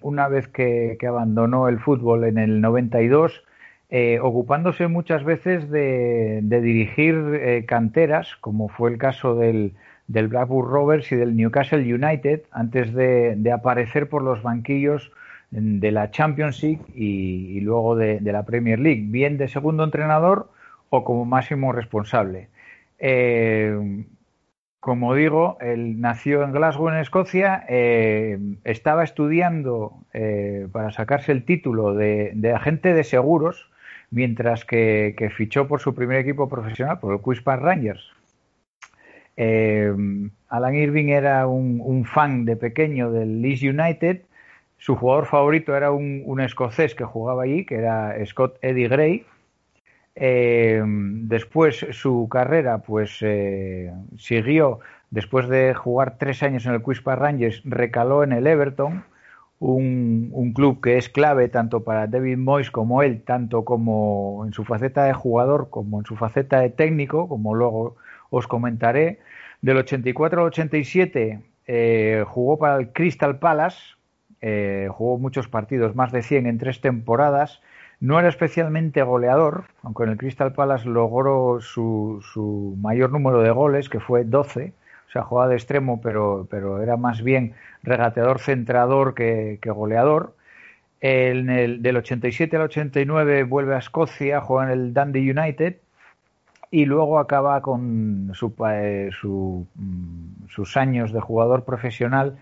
una vez que, abandonó el fútbol en el 92 eh, ocupándose muchas veces de, dirigir canteras, como fue el caso del, del, Blackburn Rovers y del Newcastle United, antes de, aparecer por los banquillos de la Championship y, y luego de, la Premier League, bien de segundo entrenador o como máximo responsable. Eh, como digo, él nació en Glasgow, en Escocia, eh, estaba estudiando eh, para sacarse el título de, agente de seguros, mientras que, fichó por su primer equipo profesional, por el Queen's Rangers. Eh, Alan Irving era un, fan de pequeño del Leeds United. Su jugador favorito era un, escocés que jugaba allí, que era Scott Eddie Gray. Eh, después su carrera, pues eh, siguió, después de jugar tres años en el Queen's Park Rangers, recaló en el Everton un, un, club que es clave tanto para David Moyes como él, tanto como en su faceta de jugador como en su faceta de técnico, como luego os comentaré. Del 84 al 87 eh, jugó para el Crystal Palace, eh, jugó muchos partidos, más de 100 en tres temporadas. No era especialmente goleador, aunque en el Crystal Palace logró su, su mayor número de goles, que fue 12 o sea, jugaba de extremo, pero, pero era más bien regateador centrador que, que goleador. En el, del 87 al 89 vuelve a Escocia, juega en el Dundee United y luego acaba con su, eh, su, mm, sus años de jugador profesional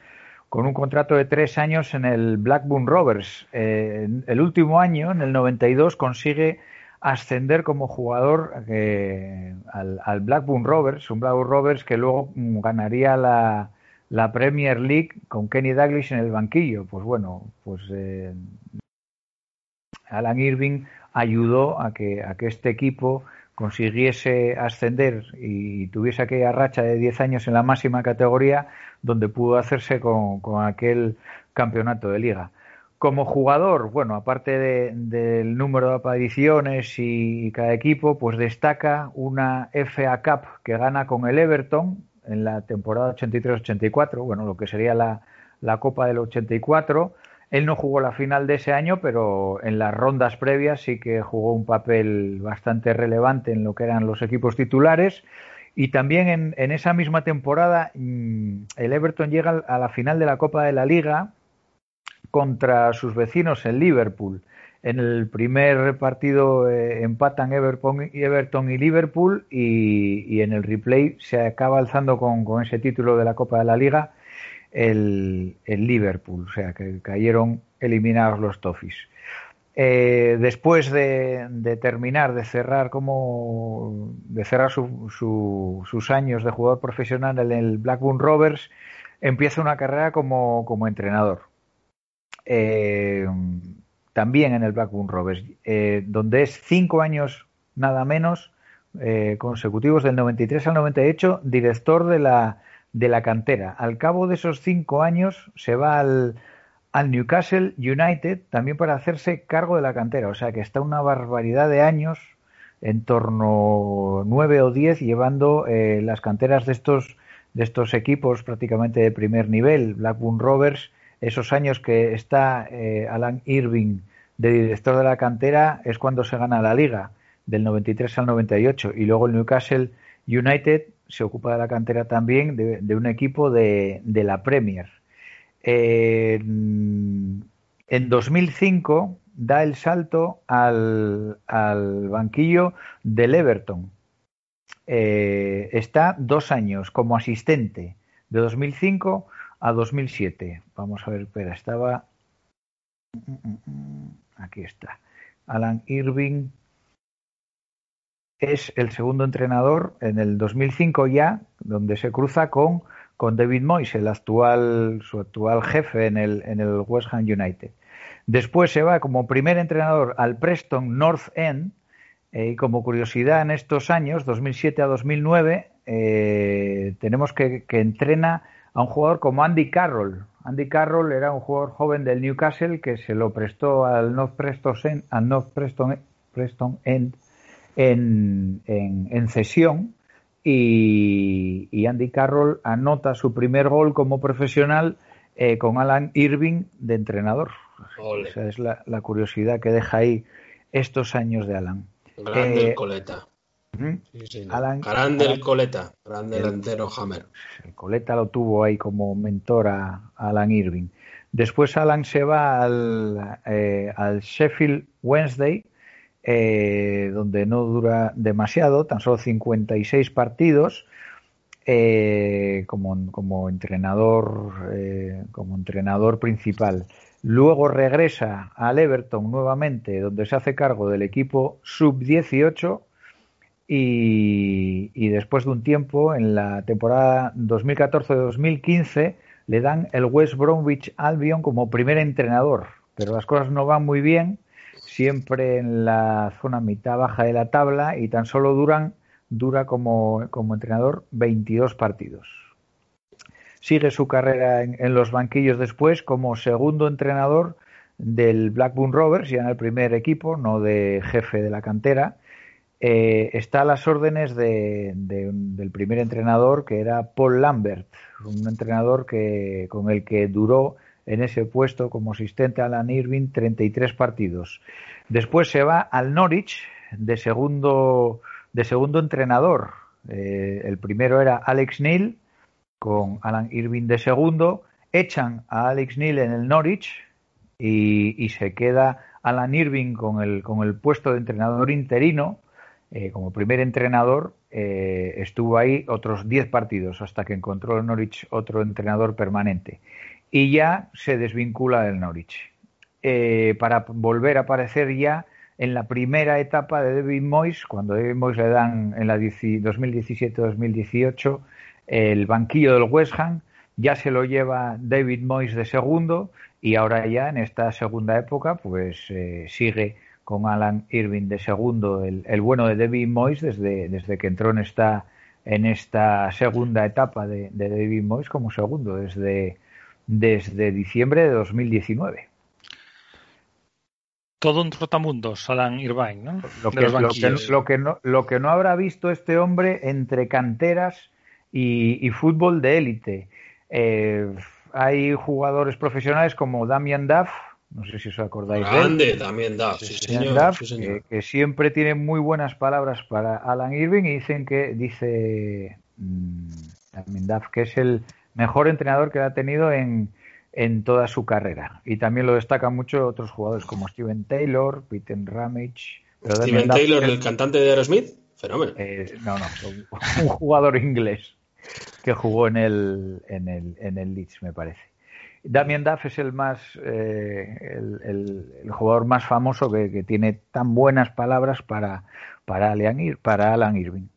con un contrato de tres años en el Blackburn Rovers. Eh, el último año, en el 92, consigue ascender como jugador eh, al, al, Blackburn Rovers, un Blackburn Rovers que luego mm, ganaría la, la, Premier League con Kenny Douglas en el banquillo. Pues bueno, pues Alan Irving ayudó a que, a que este equipo consiguiese ascender y tuviese aquella racha de 10 años en la máxima categoría donde pudo hacerse con, con aquel campeonato de liga. Como jugador, bueno, aparte de, del número de apariciones y, cada equipo, pues destaca una FA Cup que gana con el Everton en la temporada 83-84, bueno, lo que sería la, la Copa del 84. Él no jugó la final de ese año, pero en las rondas previas sí que jugó un papel bastante relevante en lo que eran los equipos titulares. Y también en, esa misma temporada mm, el Everton llega a la final de la Copa de la Liga contra sus vecinos en Liverpool. En el primer partido eh, empatan Everton, Everton y Liverpool y, en el replay se acaba alzando con, ese título de la Copa de la Liga el, Liverpool, o sea que cayeron eliminados los Toffees. Eh, después de, terminar, de cerrar como de cerrar su, su, sus años de jugador profesional en el Blackburn Rovers, empieza una carrera como, entrenador eh, también en el Blackburn Rovers, eh, donde es cinco años nada menos consecutivos del 93 al 98 director de la, de la cantera. Al cabo de esos cinco años se va al, al Newcastle United también para hacerse cargo de la cantera, o sea que está una barbaridad de años en torno nueve o diez llevando eh, las canteras de estos de estos equipos prácticamente de primer nivel, Blackburn Rovers esos años que está eh, Alan Irving de director de la cantera es cuando se gana la liga, del 93 al 98. Y luego el Newcastle United se ocupa de la cantera también de, un equipo de, de la Premier. Eh, en 2005 da el salto al, al banquillo del Everton. Eh, está dos años como asistente de 2005 a 2007. Vamos a ver, espera, estaba... Aquí está. Alan Irving es el segundo entrenador en el 2005 ya, donde se cruza con, con David Moyes, el actual, su actual jefe en el, en el West Ham United. Después se va como primer entrenador al Preston North End eh, y como curiosidad en estos años, 2007 a 2009, eh, tenemos que, que entrena a un jugador como Andy Carroll. Andy Carroll era un jugador joven del Newcastle que se lo prestó al North Preston al North Preston, Preston End en, en, en cesión y, y, Andy Carroll anota su primer gol como profesional eh, con Alan Irving de entrenador. Ole. Esa es la, la, curiosidad que deja ahí estos años de Alan. Grande eh, coleta. ¿Mm? Sí, sí, Alan, grande el coleta, grande el- delantero Hammer. el Coleta lo tuvo ahí como mentor a, a Alan Irving. Después Alan se va al, eh, al Sheffield Wednesday, eh, donde no dura demasiado, tan solo 56 partidos, eh, como, como entrenador, eh, como entrenador principal. Luego regresa al Everton nuevamente, donde se hace cargo del equipo sub-18 y, y después de un tiempo, en la temporada 2014-2015, le dan el West Bromwich Albion como primer entrenador. Pero las cosas no van muy bien, siempre en la zona mitad baja de la tabla y tan solo duran, dura como, como entrenador 22 partidos. Sigue su carrera en, en los banquillos después como segundo entrenador del Blackburn Rovers, ya en el primer equipo, no de jefe de la cantera. Eh, está a las órdenes de, de, del primer entrenador que era Paul Lambert, un entrenador que, con el que duró en ese puesto como asistente a Alan Irving 33 partidos. Después se va al Norwich de segundo, de segundo entrenador. Eh, el primero era Alex Neil con Alan Irving de segundo. Echan a Alex Neil en el Norwich y, se queda Alan Irving con el, con el puesto de entrenador interino eh, como primer entrenador, eh, estuvo ahí otros 10 partidos hasta que encontró el Norwich otro entrenador permanente. Y ya se desvincula del Norwich. Eh, para volver a aparecer ya en la primera etapa de David Moyes, cuando David Moyes le dan en la 2017-2018 el banquillo del West Ham, ya se lo lleva David Moyes de segundo y ahora ya en esta segunda época pues eh, sigue con Alan Irving de segundo, el, el, bueno de David Moyes desde, desde que entró en esta, en esta segunda etapa de, de David Moyes como segundo, desde, desde diciembre de 2019. Todo un trotamundos, Alan Irvine, ¿no? Lo que, lo, que, lo, que no, lo que no habrá visto este hombre entre canteras y, y fútbol de élite. Eh, hay jugadores profesionales como Damian Duff, no sé si os acordáis Grande, de él. también Duff, sí, señor, Duff, sí, señor. Que, que, siempre tiene muy buenas palabras para Alan Irving y dicen que dice mmm, también Duff que es el mejor entrenador que ha tenido en, en toda su carrera. Y también lo destacan mucho otros jugadores como Steven Taylor, Peter Ramage. Pero Steven Taylor, el cantante de Aerosmith, fenómeno. Eh, no, no, un, jugador inglés que jugó en el, en el, en el Leeds, me parece. Damien Duff es el más eh, el, el, el, jugador más famoso que, que, tiene tan buenas palabras para, para, Alan, para Alan Irving.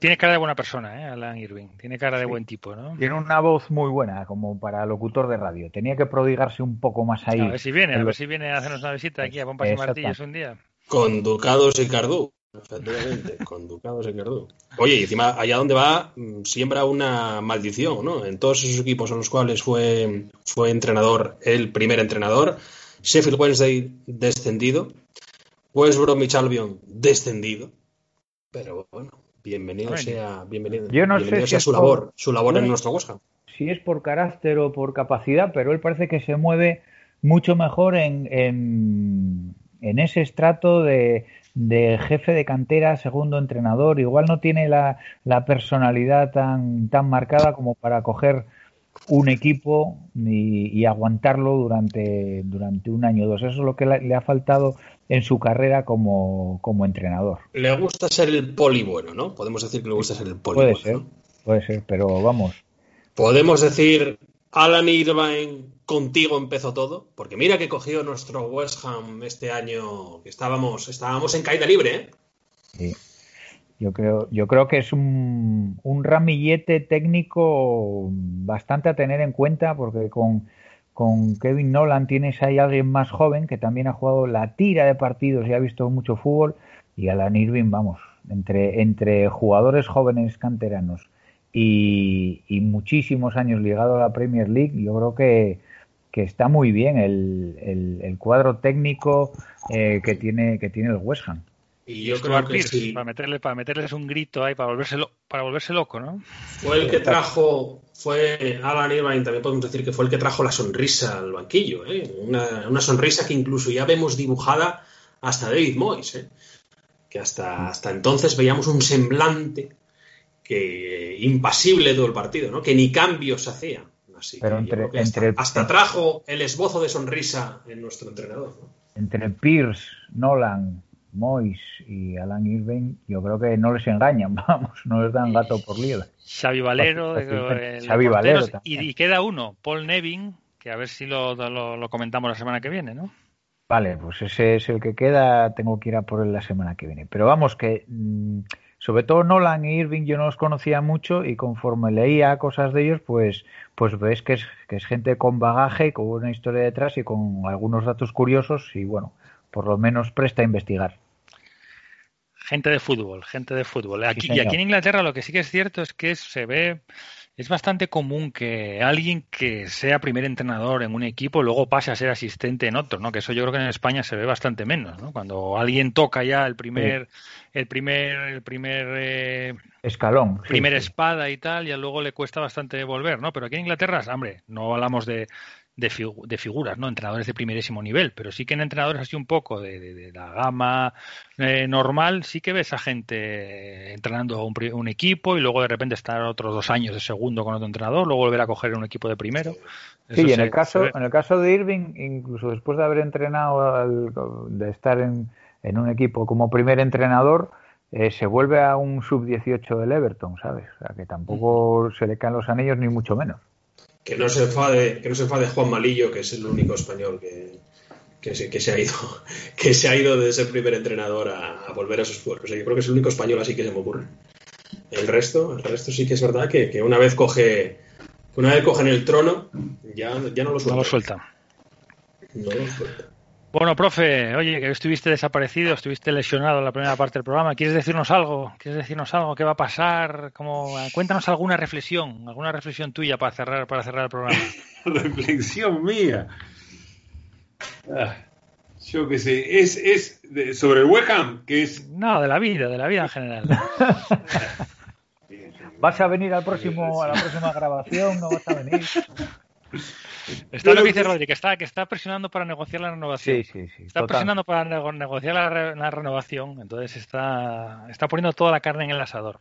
Tiene cara de buena persona, ¿eh? Alan Irving. Tiene cara de sí. buen tipo, ¿no? Tiene una voz muy buena, como para locutor de radio. Tenía que prodigarse un poco más ahí. A ver si viene, a ver si viene a hacernos una visita aquí a Pompas y Martillos un día. Con Ducados y Cardú. Efectivamente, con Ducados y Cardú. Oye, y encima, allá donde va, mm, siembra una maldición, ¿no? En todos esos equipos en los cuales fue, fue entrenador, el primer entrenador, Sheffield Wednesday descendido, West Bromwich Albion descendido, pero bueno, bienvenido bueno, sea, bienvenido, yo no bienvenido sé sea si su por, labor, su labor bueno, en nuestro Ham. Si es por carácter o por capacidad, pero él parece que se mueve mucho mejor en, en, en ese estrato de, de jefe de cantera, segundo entrenador, igual no tiene la, la, personalidad tan, tan marcada como para coger un equipo y, y, aguantarlo durante, durante un año o dos. Eso es lo que le, le ha faltado en su carrera como, como, entrenador. Le gusta ser el poli bueno, ¿no? Podemos decir que le gusta ser el poli puede bueno. Ser, ¿no? Puede ser, pero vamos. Podemos decir Alan Irvine, contigo empezó todo, porque mira que cogió nuestro West Ham este año, que estábamos, estábamos en caída libre, ¿eh? Sí. Yo creo, yo creo que es un, ramillete técnico bastante a tener en cuenta porque con, con Kevin Nolan tienes ahí alguien más joven que también ha jugado la tira de partidos y ha visto mucho fútbol y Alan Irving, vamos, entre, jugadores jóvenes canteranos y, muchísimos años ligado a la Premier League, yo creo que, que está muy bien el, el, cuadro técnico eh, que, tiene, que tiene el West Ham. Y yo creo que sí. para meterle para meterles un grito ahí para volverse para volverse loco, ¿no? Fue el que trajo fue Alan Irvine, también podemos decir que fue el que trajo la sonrisa al banquillo, ¿eh? una, una, sonrisa que incluso ya vemos dibujada hasta David Moyes, ¿eh? que hasta, hasta entonces veíamos un semblante que impasible todo el partido, ¿no? que ni cambios hacía. Así Pero entre, hasta, trajo el esbozo de sonrisa en nuestro entrenador. ¿no? Entre Pierce, Nolan, Mois y Alan Irving, yo creo que no les engañan, vamos, no les dan gato por liebre. Xavi Valero, Xavi Valero y, queda uno, Paul Nevin, que a ver si lo, lo, comentamos la semana que viene, ¿no? Vale, pues ese es el que queda, tengo que ir a por él la semana que viene. Pero vamos, que mm, sobre todo Nolan e Irving yo no los conocía mucho y conforme leía cosas de ellos, pues, pues ves que es, que es gente con bagaje, con una historia detrás y con algunos datos curiosos y bueno, por lo menos presta a investigar. Gente de fútbol, gente de fútbol. Aquí, y aquí en Inglaterra lo que sí que es cierto es que se ve, es bastante común que alguien que sea primer entrenador en un equipo luego pase a ser asistente en otro, ¿no? Que eso yo creo que en España se ve bastante menos, ¿no? Cuando alguien toca ya el primer, el primer, el primer eh, escalón, primer espada y tal, y luego le cuesta bastante volver, ¿no? Pero aquí en Inglaterra, hombre, no hablamos de de, figuras, ¿no? Entrenadores de primerísimo nivel, pero sí que en entrenadores así un poco de, la gama eh, normal, sí que ves a gente entrenando un, un, equipo y luego de repente estar otros dos años de segundo con otro entrenador, luego volver a coger un equipo de primero. sí, en el caso, en el caso de Irving, incluso después de haber entrenado, de estar en, en un equipo como primer entrenador, eh, se vuelve a un sub-18 del Everton, ¿sabes? O sea, que tampoco se le caen los anillos ni mucho menos que no se enfade, que no se enfade Juan Malillo, que es el único español que, que, se, que se ha ido, que se ha ido de ser primer entrenador a, volver a sus pueblos. yo creo que es el único español así que se me ocurre. El resto, el resto sí que es verdad que, una vez coge, una vez cogen el trono, ya, ya no lo suelta. No lo suelta. No lo suelta. Bueno, profe, oye, que estuviste desaparecido, estuviste lesionado en la primera parte del programa. ¿Quieres decirnos algo? ¿Quieres decirnos algo? ¿Qué va a pasar? ¿Cómo... Cuéntanos alguna reflexión, alguna reflexión tuya para cerrar, para cerrar el programa. reflexión mía. Ah, yo qué sé, es, es sobre el Webham, que es... No, de la vida, de la vida en general. ¿Vas a venir al próximo, a la próxima grabación? ¿No vas a venir? Está lo que dice Rodri, que está, que está presionando para negociar la renovación. Sí, sí, sí. Está presionando para negociar la, renovación, entonces está, está poniendo toda la carne en el asador.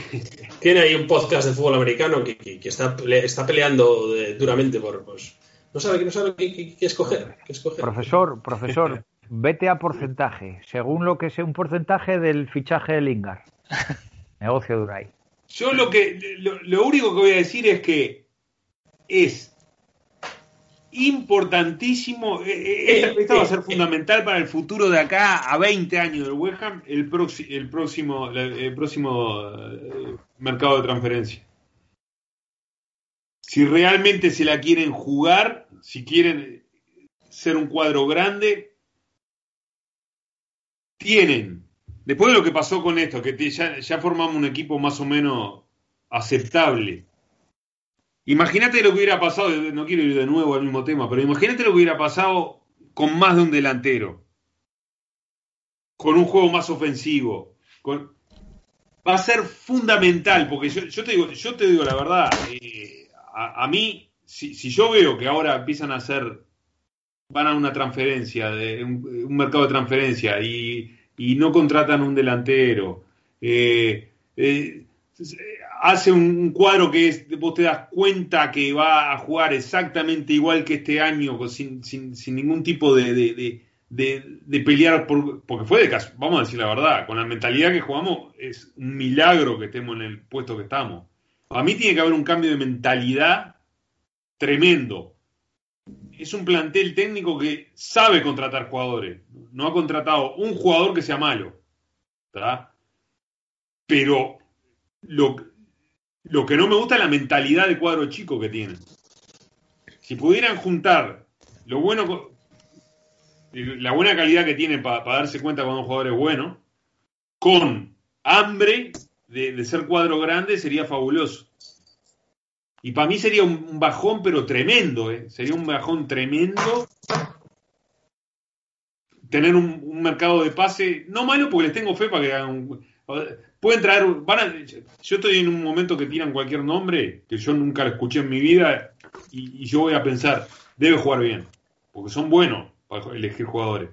Tiene ahí un podcast de fútbol americano que, que, está, está peleando duramente por. Pues, no sabe, no sabe qué, escoger, Profesor, profesor, vete a porcentaje, según lo que sea un porcentaje del fichaje de Lingard. Negocio Duray. Yo lo que lo, lo único que voy a decir es que es importantísimo. Eh, eh, esta entrevista va a ser fundamental para el futuro de acá a 20 años del West Ham, el, el próximo, el próximo eh, mercado de transferencia. Si realmente se la quieren jugar, si quieren ser un cuadro grande, tienen. Después de lo que pasó con esto, que ya, ya formamos un equipo más o menos aceptable Imagínate lo que hubiera pasado, no quiero ir de nuevo al mismo tema, pero imagínate lo que hubiera pasado con más de un delantero, con un juego más ofensivo. Va a ser fundamental, porque yo, te, digo, yo te digo la verdad, eh, a, mí, si, yo veo que ahora empiezan a hacer, van a una transferencia, de, un, mercado de transferencia y, no contratan un delantero, eh, eh, hace un, cuadro que es, vos te das cuenta que va a jugar exactamente igual que este año, sin, sin, sin ningún tipo de, de, de, pelear, por, porque fue de caso, vamos a decir la verdad, con la mentalidad que jugamos es un milagro que estemos en el puesto que estamos. A mí tiene que haber un cambio de mentalidad tremendo. Es un plantel técnico que sabe contratar jugadores. No ha contratado un jugador que sea malo. ¿verdad? pero lo, lo que no me gusta es la mentalidad de cuadro chico que tienen. Si pudieran juntar lo bueno, la buena calidad que tienen para darse cuenta cuando un jugador es bueno, con hambre de, ser cuadro grande, sería fabuloso. Y para mí sería un, bajón, pero tremendo, ¿eh? Sería un bajón tremendo tener un, mercado de pase, no malo porque les tengo fe para que hagan Pueden traer, van yo estoy en un momento que tiran cualquier nombre que yo nunca lo escuché en mi vida y, yo voy a pensar, debe jugar bien, porque son buenos para elegir jugadores.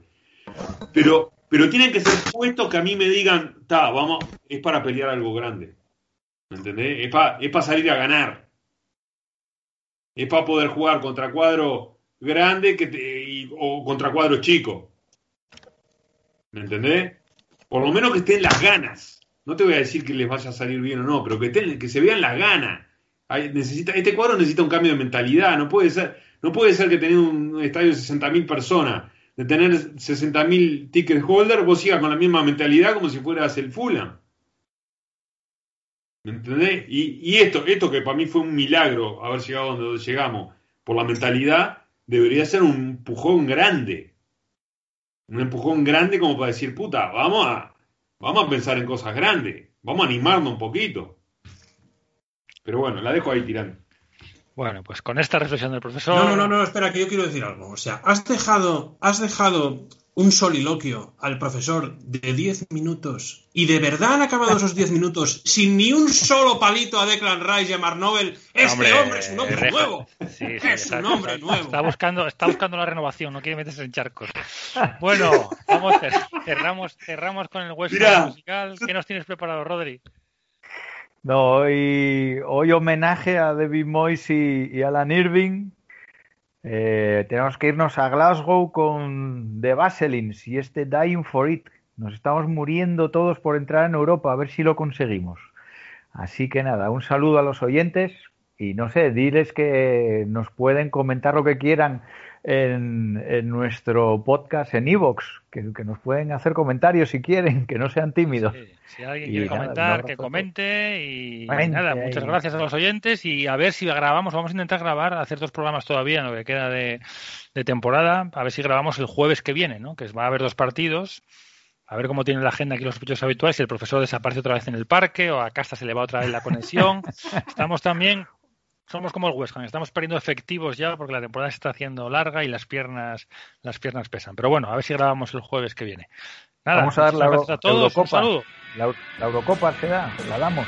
Pero, pero tienen que ser puestos que a mí me digan, ta, vamos, es para pelear algo grande. ¿Me entendés? Es para es salir a ganar. Es para poder jugar contra cuadro grande que o contra cuadro chico. ¿Me entendés? Por lo menos que estén las ganas. No te voy a decir que les vaya a salir bien o no, pero que, se vean las ganas. necesita, este cuadro necesita un cambio de mentalidad. No puede ser, no puede ser que tener un estadio de 60.000 personas, de tener 60.000 ticket holder, vos sigas con la misma mentalidad como si fueras el Fulham. ¿Me entendés? Y, esto, esto que para mí fue un milagro haber llegado donde llegamos por la mentalidad, debería ser un empujón grande un empujón grande como para decir, puta, vamos a, vamos a pensar en cosas grandes, vamos a animarnos un poquito. Pero bueno, la dejo ahí tirando. Bueno, pues con esta reflexión del profesor. No, no, no, no, espera, que yo quiero decir algo. O sea, has dejado, has dejado un soliloquio al profesor de 10 minutos y de verdad han acabado esos 10 minutos sin ni un solo palito a Declan Rice y a Mark Nobel, este hombre, es un hombre nuevo. es un hombre nuevo. Está buscando, está buscando la renovación, no quiere meterse en charcos. Bueno, vamos, cerramos, cerramos con el hueso musical. ¿Qué nos tienes preparado, Rodri? No, hoy, hoy homenaje a David Moyes y Alan Irving eh, tenemos que irnos a Glasgow con The Vaselins y este Dying for It. Nos estamos muriendo todos por entrar en Europa, a ver si lo conseguimos. Así que nada, un saludo a los oyentes y no sé, diles que nos pueden comentar lo que quieran en, nuestro podcast en Evox, que, nos pueden hacer comentarios si quieren, que no sean tímidos. Si alguien quiere comentar, que comente y nada, muchas gracias a los oyentes y a ver si grabamos, vamos a intentar grabar, hacer dos programas todavía, lo que queda de, temporada, a ver si grabamos el jueves que viene, ¿no? que va a haber dos partidos. A ver cómo tiene la agenda aquí los sospechosos habituales, si el profesor desaparece otra vez en el parque o a casa se le va otra vez la conexión. Estamos también somos como el West Ham, estamos perdiendo efectivos ya porque la temporada se está haciendo larga y las piernas, las piernas pesan. Pero bueno, a ver si grabamos el jueves que viene. Nada, Vamos a dar la, a todos, Eurocopa. La, la Eurocopa se da, la damos.